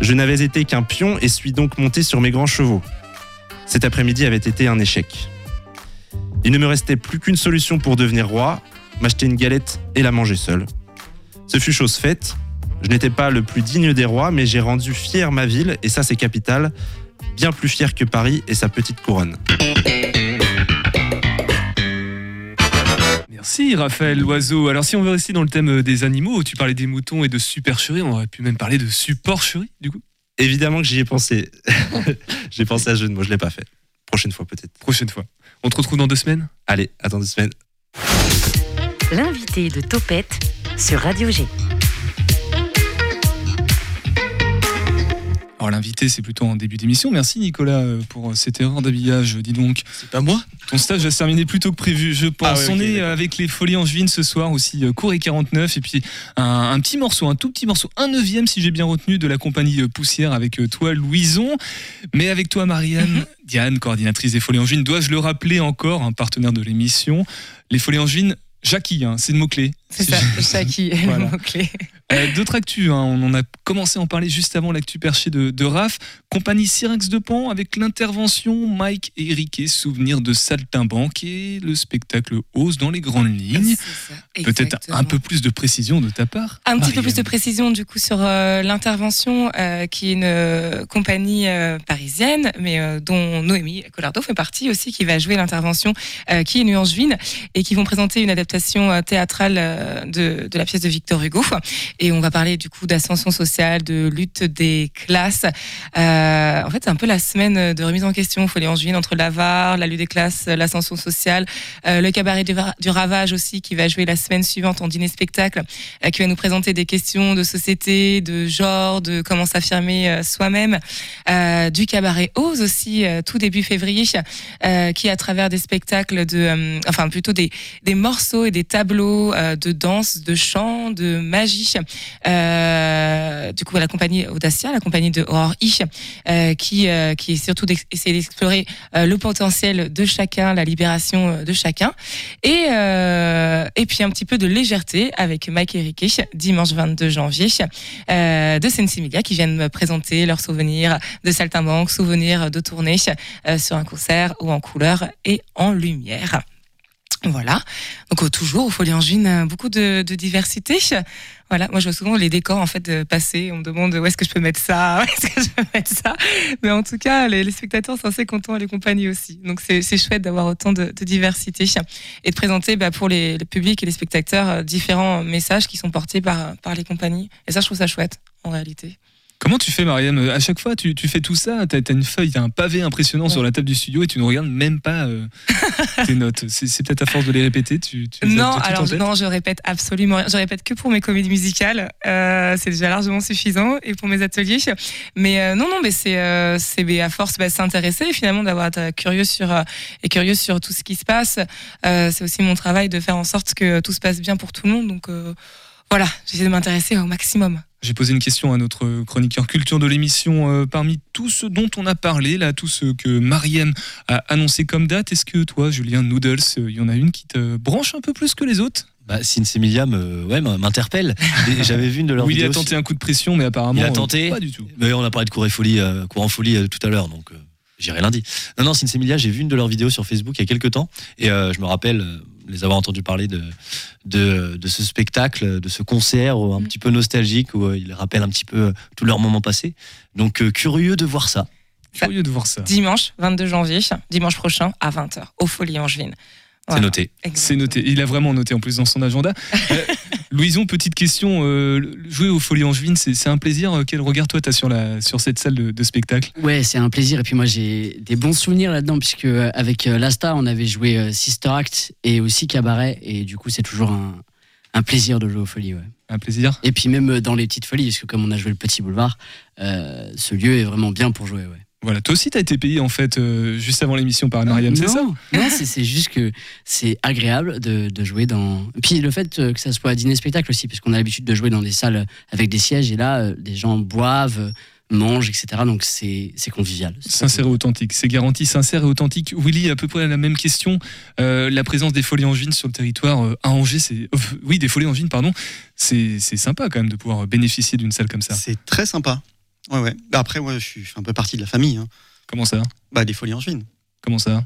Speaker 15: Je n'avais été qu'un pion et suis donc monté sur mes grands chevaux. Cet après-midi avait été un échec. Il ne me restait plus qu'une solution pour devenir roi, m'acheter une galette et la manger seul. Ce fut chose faite. Je n'étais pas le plus digne des rois, mais j'ai rendu fier ma ville, et ça c'est capital, bien plus fier que Paris et sa petite couronne.
Speaker 4: Merci Raphaël Loiseau. Alors si on veut rester dans le thème des animaux, tu parlais des moutons et de supercherie, on aurait pu même parler de supporcherie du coup.
Speaker 15: Évidemment que j'y ai pensé. (laughs) j'ai pensé à ce jeu de mots, je l'ai pas fait. Prochaine fois peut-être.
Speaker 4: Prochaine fois. On te retrouve dans deux semaines?
Speaker 15: Allez, à dans deux semaines.
Speaker 2: L'invité de Topette sur Radio G.
Speaker 4: Alors l'invité, c'est plutôt en début d'émission. Merci Nicolas euh, pour cette erreur d'habillage. Dis donc.
Speaker 6: C'est pas moi?
Speaker 4: Ton stage va se terminer plus tôt que prévu, je pense.
Speaker 6: Ah ouais,
Speaker 4: On est
Speaker 6: d'accord.
Speaker 4: avec les Folies Angevines ce soir aussi, euh, Cour et 49. Et puis un, un petit morceau, un tout petit morceau, un neuvième si j'ai bien retenu, de la compagnie euh, Poussière avec euh, toi Louison. Mais avec toi Marianne,
Speaker 6: Mhm.
Speaker 4: Diane, coordinatrice des Folies Angevines. Dois-je le rappeler encore, un partenaire de l'émission? Les Folies Angevines, Jackie, hein, c'est le mot-clé.
Speaker 8: C'est ça, Jackie, est
Speaker 4: Voilà.
Speaker 8: le mot-clé.
Speaker 4: Euh, D'autres actus, hein, on en a commencé à en parler juste avant l'actu perché de, de Raph. Compagnie Syrinx de Pan avec l'intervention Mike et Eric, souvenir de Saltimbanque et le spectacle Ose dans les grandes lignes. Peut-être un peu plus de précision de ta part.
Speaker 8: Un petit peu plus de précision du coup sur euh, l'intervention euh, qui est une compagnie parisienne mais dont Noémie Collardo fait partie aussi qui va jouer l'intervention qui est Nuance Juin et qui vont présenter une adaptation théâtrale de, de la pièce de Victor Hugo. Et on va parler du coup d'ascension sociale, de lutte des classes. Euh, en fait c'est un peu la semaine de remise en question. Faut les Juin entre l'avare, la lutte des classes, l'ascension sociale, euh, le cabaret du, va- du ravage aussi qui va jouer la semaine suivante en dîner spectacle euh, qui va nous présenter des questions de société, de genre, de comment s'affirmer euh, soi-même, Euh, du cabaret Ose aussi, euh, tout début février, euh, qui à travers des spectacles de, euh, enfin plutôt des, des morceaux et des tableaux euh, de danse, de chant, de magie. Euh, du coup, la compagnie Audacia, la compagnie de Aurore euh, qui, euh, qui est surtout d'essayer d'explorer le potentiel de chacun, la libération de chacun. Et, et puis un petit peu de légèreté avec Mike et dimanche 22 janvier, de Sensimilia, qui viennent me présenter leurs souvenirs de Saltimbanque, souvenirs de tournée sur un concert ou en couleur et en lumière. Voilà. Donc toujours au Folie Angevine, euh, beaucoup de, diversité. Voilà. Moi, je vois souvent les décors en fait passer. On me demande où est-ce que je peux mettre ça, (laughs) où est-ce que je peux mettre ça? Mais en tout cas, les, spectateurs sont assez contents les compagnies aussi. Donc c'est chouette d'avoir autant de, de diversité et de présenter bah, pour les, le public et les spectateurs euh, différents messages qui sont portés par par les compagnies. Et ça, je trouve ça chouette en réalité.
Speaker 4: Comment tu fais, Marianne À chaque fois, tu, tu fais tout ça. T'as as une feuille, t'as un pavé impressionnant sur la table du studio et tu ne regardes même pas euh, (laughs) tes notes. C'est peut-être à force de les répéter. Tu,
Speaker 8: Non, alors non, je répète absolument rien. Je répète que pour mes comédies musicales. Euh, c'est déjà largement suffisant et pour mes ateliers. Mais euh, non, non, mais c'est euh, à force bah, de s'intéresser et finalement d'avoir été curieux sur euh, et curieux sur tout ce qui se passe. Euh, c'est aussi mon travail de faire en sorte que tout se passe bien pour tout le monde. Donc euh, voilà, j'essaie de m'intéresser au maximum.
Speaker 4: J'ai posé une question à notre chroniqueur culture de l'émission. euh, parmi tout ce dont on a parlé, là, tout ce que Mariem a annoncé comme date, est-ce que toi, Julien Noodles, euh, il y en a une qui te branche un peu plus que les autres?
Speaker 11: Bah, Sinsemilia me, ouais, m'interpelle. (laughs) J'avais vu une de leurs
Speaker 4: Oui, il a
Speaker 11: vidéos.
Speaker 4: tenté un coup de pression, mais apparemment.
Speaker 11: Il a
Speaker 4: euh,
Speaker 11: tenté.
Speaker 4: Pas du tout.
Speaker 11: Mais on a parlé de cours et folie, euh, cours en folie euh, tout à l'heure, donc euh, j'irai lundi. Non, non, Sinsemilia, j'ai vu une de leurs vidéos sur Facebook il y a quelques temps, et euh, je me rappelle euh, les avoir entendu parler de, de, de ce spectacle, de ce concert euh, un petit peu nostalgique où euh, ils rappellent un petit peu euh, tous leurs moments passés. Donc euh, curieux de voir ça.
Speaker 4: Curieux de voir ça.
Speaker 8: Dimanche 22 janvier, dimanche prochain à 20h, au Folie Angevine.
Speaker 11: C'est noté.
Speaker 4: C'est noté. Il a vraiment noté en plus dans son agenda. (laughs) Euh, Louison, petite question. euh, jouer au Folie Angevine, c'est c'est un plaisir. Euh, Quel regard toi t'as sur, la, sur cette salle de, de spectacle?
Speaker 13: Ouais, c'est un plaisir. Et puis moi, j'ai des bons souvenirs là-dedans, puisque avec euh, Lasta, on avait joué euh, Sister Act et aussi Cabaret. Et du coup, c'est toujours un, un plaisir de jouer aux folies. Ouais.
Speaker 4: Un plaisir?
Speaker 13: Et puis même dans les petites folies, parce que comme on a joué le Petit Boulevard, euh, ce lieu est vraiment bien pour jouer. Ouais.
Speaker 4: Voilà, toi aussi t'as été payé en fait euh, juste avant l'émission par Mariam, c'est ça?
Speaker 13: Non, c'est juste que c'est agréable de, de jouer dans. Puis le fait euh, que ça soit dîner-spectacle aussi, parce qu'on a l'habitude de jouer dans des salles avec des sièges, et là, euh, des gens boivent, mangent, etc. Donc c'est c'est convivial.
Speaker 4: Sincère et authentique, c'est garanti sincère et authentique. Willy, à peu près la même question. Euh, la présence des Folies Angevines sur le territoire euh, à Angers, c'est euh, oui des Folies Angevines, pardon. C'est c'est sympa quand même de pouvoir bénéficier d'une salle comme ça.
Speaker 9: C'est très sympa. Ouais, ouais. Bah, après, ouais, je, suis, je un peu partie de la famille. hein.
Speaker 4: Comment ça?
Speaker 9: Bah, des Folies Angevines.
Speaker 4: Comment ça?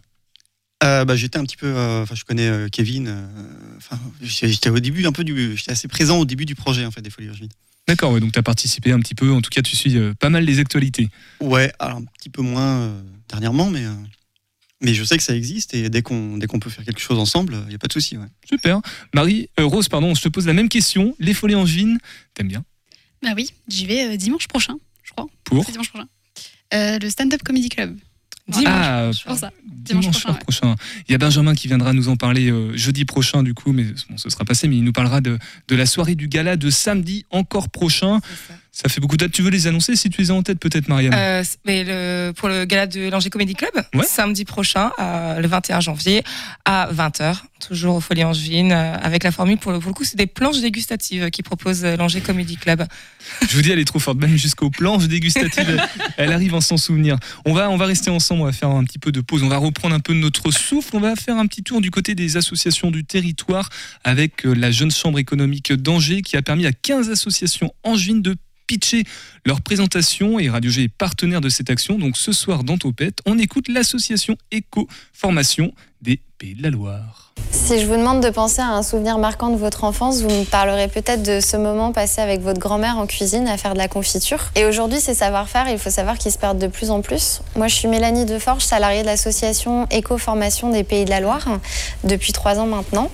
Speaker 9: Euh, bah, j'étais un petit peu, euh, enfin, je connais euh, Kevin. euh, Enfin, j'étais j'étais au début un peu du, j'étais assez présent au début du projet en fait des Folies Angevines.
Speaker 4: D'accord, ouais, donc tu as participé un petit peu. En tout cas, tu suis euh, pas mal les actualités.
Speaker 9: Ouais, alors un petit peu moins euh, dernièrement, mais euh, mais je sais que ça existe et dès qu'on dès qu'on peut faire quelque chose ensemble, il y a pas de souci. Ouais.
Speaker 4: Super. Marie, euh, Rose, pardon, je te pose la même question. Les Folies Angevines, t'aimes bien?
Speaker 5: Bah oui, j'y vais euh, dimanche prochain, je crois.
Speaker 4: Pour
Speaker 5: C'est dimanche prochain. Euh, le Stand Up Comedy Club.
Speaker 8: Dimanche.
Speaker 4: Ah,
Speaker 5: pour ça.
Speaker 4: Dimanche,
Speaker 5: prochain.
Speaker 4: prochain. Il y a Benjamin qui viendra nous en parler euh, jeudi prochain, du coup, mais bon, ce sera passé, mais il nous parlera de, de la soirée du gala de samedi encore prochain. Ça. Fait beaucoup de dates. Tu veux les annoncer si tu les as en tête, peut-être, Marianne
Speaker 8: Euh, mais le, pour le gala de l'Angers Comedy Club,
Speaker 4: Ouais.
Speaker 8: samedi prochain, euh, le 21 janvier, à 20h, toujours au Folie Angevine, euh, avec la formule, pour le, pour le coup, c'est des planches dégustatives qui propose euh, l'Angers Comedy Club. (laughs)
Speaker 4: Je vous dis, elle est trop forte, même jusqu'aux planches dégustatives. (laughs) elle, arrive en sans souvenir. On va, on va rester ensemble, on va faire un petit peu de pause, on va reprendre un peu notre souffle, on va faire un petit tour du côté des associations du territoire avec euh, la Jeune Chambre économique d'Angers qui a permis à 15 associations angevines de pitcher leur présentation et Radio G est partenaire de cette action. Donc ce soir dans Topette, on écoute l'association Éco Formation des Pays de la Loire.
Speaker 16: Si je vous demande de penser à un souvenir marquant de votre enfance, vous me parlerez peut-être de ce moment passé avec votre grand-mère en cuisine à faire de la confiture. Et aujourd'hui, ces savoir-faire, il faut savoir qu'ils se perdent de plus en plus. Moi, je suis Mélanie Deforge, salariée de l'association Éco-Formation des Pays de la Loire depuis trois ans maintenant.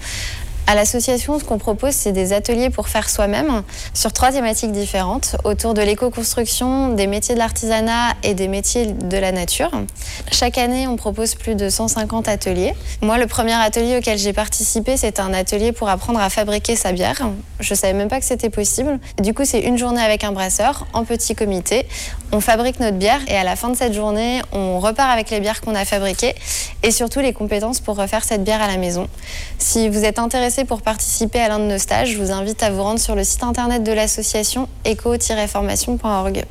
Speaker 16: À l'association, ce qu'on propose, c'est des ateliers pour faire soi-même sur trois thématiques différentes autour de l'éco-construction, des métiers de l'artisanat et des métiers de la nature. Chaque année, on propose plus de 150 ateliers. Moi, le premier atelier auquel j'ai participé, c'est un atelier pour apprendre à fabriquer sa bière. Je savais même pas que c'était possible. Du coup, c'est une journée avec un brasseur en petit comité. On fabrique notre bière et à la fin de cette journée, on repart avec les bières qu'on a fabriquées et surtout les compétences pour refaire cette bière à la maison. Si vous êtes intéressé pour participer à l'un de nos stages, je vous invite à vous rendre sur le site internet de l'association eco-formation.org.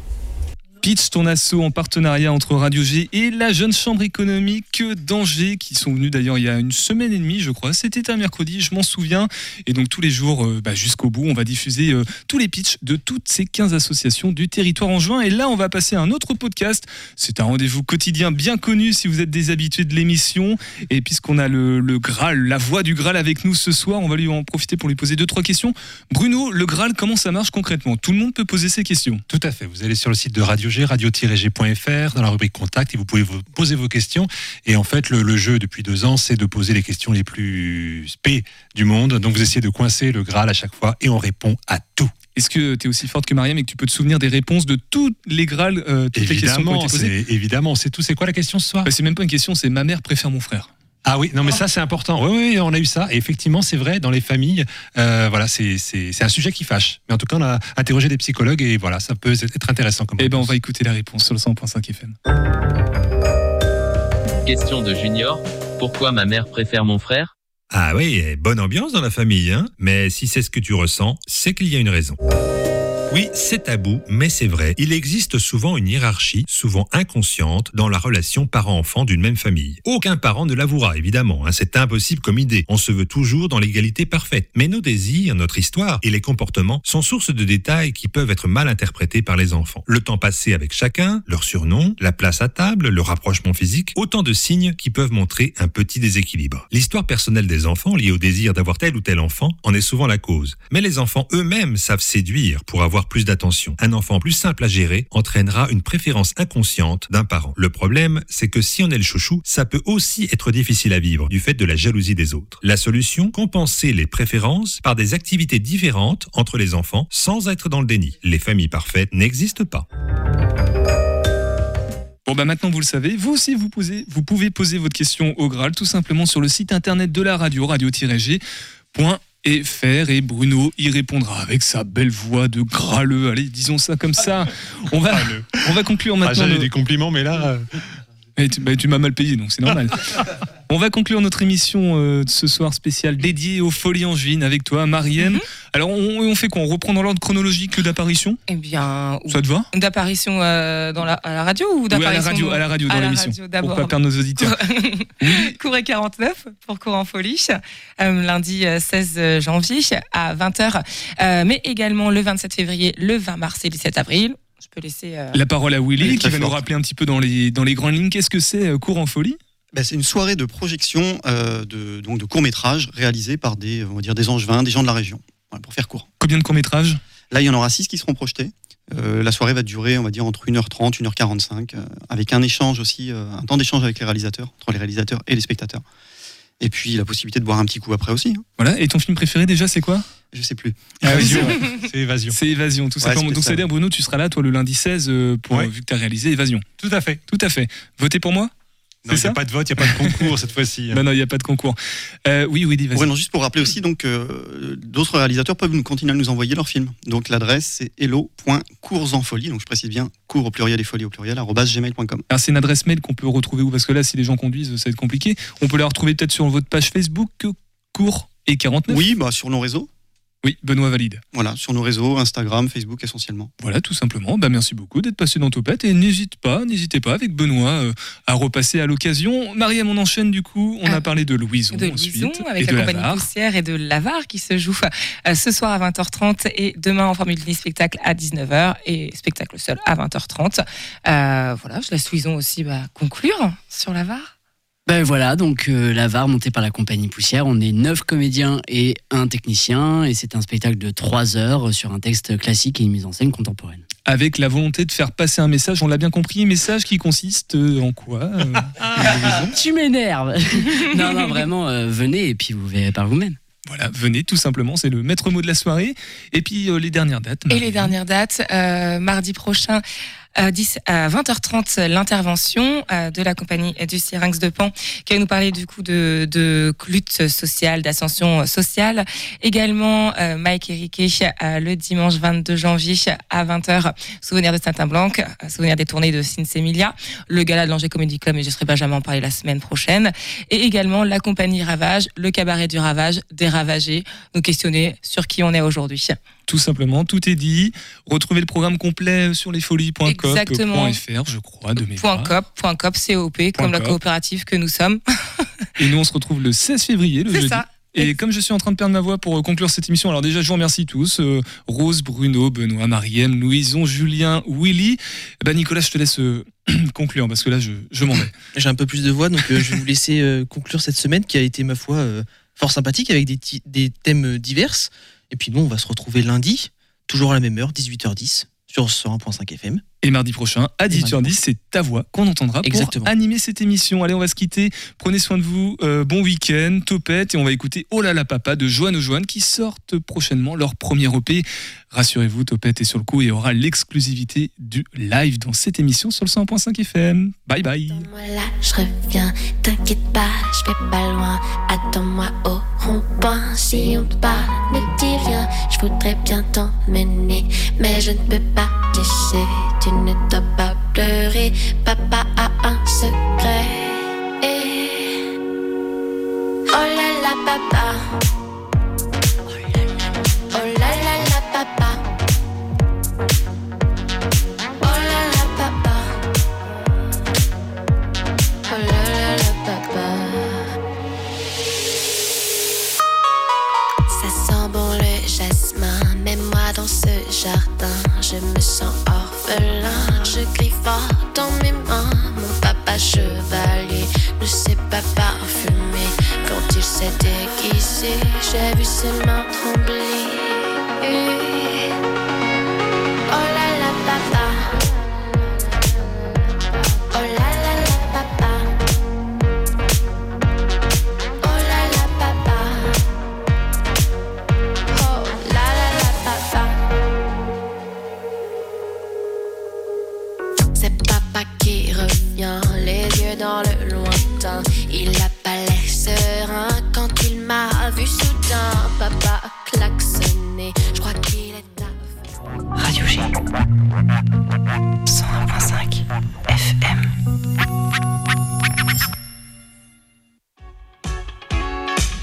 Speaker 4: Pitch ton assaut en partenariat entre Radio G et la Jeune Chambre économique d'Angers qui sont venus d'ailleurs il y a une semaine et demie je crois. C'était un mercredi, je m'en souviens. Et donc tous les jours euh, bah, jusqu'au bout, on va diffuser euh, tous les pitchs de toutes ces 15 associations du territoire en juin. Et là, on va passer à un autre podcast. C'est un rendez-vous quotidien bien connu si vous êtes des habitués de l'émission. Et puisqu'on a le, le Graal, la voix du Graal avec nous ce soir, on va lui en profiter pour lui poser deux, trois questions. Bruno, le Graal, comment ça marche concrètement? Tout le monde peut poser ses questions.
Speaker 12: Tout à fait. Vous allez sur le site de Radio G, radio-g.fr, dans la rubrique contact, et vous pouvez vous poser vos questions. Et en fait, le, le jeu depuis deux ans, c'est de poser les questions les plus spé du monde. Donc vous essayez de coincer le Graal à chaque fois, et on répond à tout.
Speaker 4: Est-ce que tu es aussi forte que Mariam et que tu peux te souvenir des réponses de toutes les Graals, euh, toutes les questions qui ont
Speaker 12: Évidemment,
Speaker 4: été posées
Speaker 12: c'est évidemment, c'est tout. C'est quoi la question ce soir?
Speaker 4: Bah, C'est même pas une question, c'est ma mère préfère mon frère.
Speaker 12: Ah oui, non mais ça c'est important. Oui, oui, on a eu ça. Et effectivement, c'est vrai, dans les familles, euh, voilà, c'est un sujet qui fâche. Mais en tout cas, on a interrogé des psychologues et voilà, ça peut être intéressant comme
Speaker 4: Eh ben, on va écouter la réponse sur le 100.5 FM.
Speaker 17: Question de Junior. Pourquoi ma mère préfère mon frère? Ah oui, bonne ambiance dans la famille, hein Mais si c'est ce que tu ressens, c'est qu'il y a une raison. Oui, c'est tabou, mais c'est vrai. Il existe souvent une hiérarchie, souvent inconsciente, dans la relation parent-enfant d'une même famille. Aucun parent ne l'avouera, évidemment. hein, c'est impossible comme idée. On se veut toujours dans l'égalité parfaite. Mais nos désirs, notre histoire et les comportements sont source de détails qui peuvent être mal interprétés par les enfants. Le temps passé avec chacun, leur surnom, la place à table, le rapprochement physique, autant de signes qui peuvent montrer un petit déséquilibre. L'histoire personnelle des enfants liée au désir d'avoir tel ou tel enfant en est souvent la cause. Mais les enfants eux-mêmes savent séduire pour avoir plus d'attention. Un enfant plus simple à gérer entraînera une préférence inconsciente d'un parent. Le problème, c'est que si on est le chouchou, ça peut aussi être difficile à vivre du fait de la jalousie des autres. La solution, compenser les préférences par des activités différentes entre les enfants sans être dans le déni. Les familles parfaites n'existent pas.
Speaker 4: Bon bah maintenant vous le savez, vous aussi vous, posez, vous pouvez poser votre question au Graal tout simplement sur le site internet de la radio, radio-g.fr et Bruno y répondra avec sa belle voix de graleux. Allez, disons ça comme ça. On va, on va conclure
Speaker 12: Ah,
Speaker 4: maintenant.
Speaker 12: J'avais
Speaker 4: nos-
Speaker 12: des compliments, mais là. euh,
Speaker 4: Eh, tu, bah, tu m'as mal payé, donc c'est normal. (laughs) On va conclure notre émission euh, de ce soir spéciale dédiée aux folies angevines avec toi, Mariem.
Speaker 8: Mhm.
Speaker 4: Alors, on, on fait quoi? On reprend dans l'ordre chronologique d'apparition?
Speaker 8: Eh bien,
Speaker 4: Ça te va?
Speaker 8: D'apparition euh, dans la, à la radio ou
Speaker 4: Oui, à la
Speaker 8: d'apparition
Speaker 4: radio, à la radio, dans l'émission. Pour pas perdre nos auditeurs. (laughs)
Speaker 8: Courez 49 pour Cours en folie, euh, lundi euh, 16 janvier à 20h, euh, mais également le 27 février, le 20 mars et le 17 avril. Je peux laisser.
Speaker 4: La parole à Willy, qui va nous rappeler un petit peu dans les, dans les grandes lignes. Qu'est-ce que c'est Cours en folie
Speaker 9: Ben, c'est une soirée de projection euh, de, donc de courts-métrages réalisés par des, on va dire, des angevins, des gens de la région. Voilà, pour faire court.
Speaker 4: Combien de courts-métrages?
Speaker 9: Là, il y en aura six qui seront projetés. Euh, la soirée va durer, on va dire, entre 1h30, 1h45, euh, avec un échange aussi, euh, un temps d'échange avec les réalisateurs, entre les réalisateurs et les spectateurs. Et puis la possibilité de boire un petit coup après aussi. hein.
Speaker 4: Voilà. Et ton film préféré déjà, c'est quoi?
Speaker 9: Je sais plus.
Speaker 4: Évasion.
Speaker 12: C'est Évasion.
Speaker 4: C'est Évasion, tout
Speaker 9: Ouais,
Speaker 4: simplement. Donc,
Speaker 9: ça.
Speaker 4: c'est-à-dire, Bruno, tu seras là, toi, le lundi 16, euh, pour,
Speaker 12: Ouais.
Speaker 4: vu que tu as réalisé Évasion.
Speaker 12: Tout à fait.
Speaker 4: Tout à fait. Votez pour moi?
Speaker 12: Non, Il n'y a pas de vote, il n'y a pas de concours cette fois-ci. (laughs)
Speaker 4: Bah non, il n'y a pas de concours. Euh, oui, oui, dis, vas-y.
Speaker 9: Ouais, non, juste pour rappeler aussi, donc, euh, d'autres réalisateurs peuvent nous continuer à nous envoyer leurs films. Donc l'adresse c'est hello.coursenfolie, donc je précise bien cours au pluriel et folie au pluriel, gmail.com.
Speaker 4: Alors, c'est une adresse mail qu'on peut retrouver où? Parce que là, si les gens conduisent, ça va être compliqué. On peut la retrouver peut-être sur votre page Facebook, cours et 49
Speaker 9: Oui, bah, sur nos réseaux.
Speaker 4: Oui, Benoît valide.
Speaker 9: Voilà, sur nos réseaux, Instagram, Facebook essentiellement.
Speaker 4: Voilà, tout simplement. Bah, merci beaucoup d'être passé dans Topette. Et n'hésite pas, n'hésitez pas avec Benoît euh, à repasser à l'occasion. Mariam, on enchaîne du coup. On a parlé de Louison
Speaker 8: de
Speaker 4: ensuite. Et
Speaker 8: avec
Speaker 4: de
Speaker 8: la compagnie
Speaker 4: Lavar.
Speaker 8: Poussière et de Lavar qui se joue euh, ce soir à 20h30 et demain en formule mini spectacle à 19h et spectacle seul à 20h30. Euh, voilà, je laisse Louison aussi bah, conclure sur Lavar.
Speaker 13: Ben voilà, donc euh, la VAR montée par la compagnie Poussière. On est neuf comédiens et un technicien. Et c'est un spectacle de trois heures sur un texte classique et une mise en scène contemporaine.
Speaker 4: Avec la volonté de faire passer un message, on l'a bien compris, message qui consiste euh, en quoi euh, (laughs)
Speaker 13: Tu m'énerves (laughs) Non, non, vraiment, euh, venez et puis vous verrez par vous-même.
Speaker 4: Voilà, venez tout simplement, c'est le maître mot de la soirée. Et puis euh, les dernières dates.
Speaker 8: Et les dernières dates, euh, mardi prochain. À 10 à 20h30, l'intervention euh, de la compagnie du Syrinx de Pan qui va nous parler du coup de, de lutte sociale, d'ascension sociale. Également, euh, Mike et Riquet euh, le dimanche 22 janvier à 20h, souvenir de Saint-Blanc, souvenir des tournées de Sinsemilia, le gala de l'Angers Comedy Club, mais je serai jamais en parler la semaine prochaine. Et également la compagnie Ravage, le cabaret du Ravage, des Ravagés, nous questionner sur qui on est aujourd'hui.
Speaker 4: Tout simplement, tout est dit. Retrouvez le programme complet sur
Speaker 8: Exactement.
Speaker 4: lesfolies.coop.fr, je crois, de mes
Speaker 8: Point .cop, point .cop, COP, comme la coopérative que nous sommes. (laughs)
Speaker 4: Et nous, on se retrouve le 16 février, le
Speaker 8: C'est
Speaker 4: jeudi.
Speaker 8: ça.
Speaker 4: Et comme je suis en train de perdre ma voix pour euh, conclure cette émission, alors déjà, je vous remercie tous. euh, Rose, Bruno, Benoît, Marième, Louison, Julien, Willy. Bah, Nicolas, je te laisse euh, (clears throat) conclure parce que là, je, je m'en vais. (coughs)
Speaker 6: J'ai un peu plus de voix, donc euh, je vais vous laisser euh, conclure cette semaine qui a été, ma foi, euh, fort sympathique avec des, des thèmes euh, divers. Et puis nous, on va se retrouver lundi, toujours à la même heure, 18h10, sur 101.5 FM.
Speaker 4: Et mardi prochain, à 18h10, c'est ta voix qu'on entendra
Speaker 6: Exactement.
Speaker 4: pour animer cette émission. Allez, on va se quitter. Prenez soin de vous. euh, bon week-end, topette. Et on va écouter Oh là là papa de Joanne aux Joanne qui sortent prochainement leur premier EP. Rassurez-vous, Topette est sur le coup et aura l'exclusivité du live dans cette émission sur le 100.5 FM. Bye bye.
Speaker 18: Voilà, je reviens, t'inquiète pas, je vais pas loin. Attends-moi au si on te parle, ne dis rien. Je voudrais bien t'emmener, mais je ne peux pas te laisser. Tu ne dois pas pleurer, papa a un secret. Oh là là, papa. Je me sens orphelin. Je crie fort dans mes mains. Mon papa chevalier ne sait pas parfumer. Quand il s'est déguisé, j'ai vu ses mains trembler.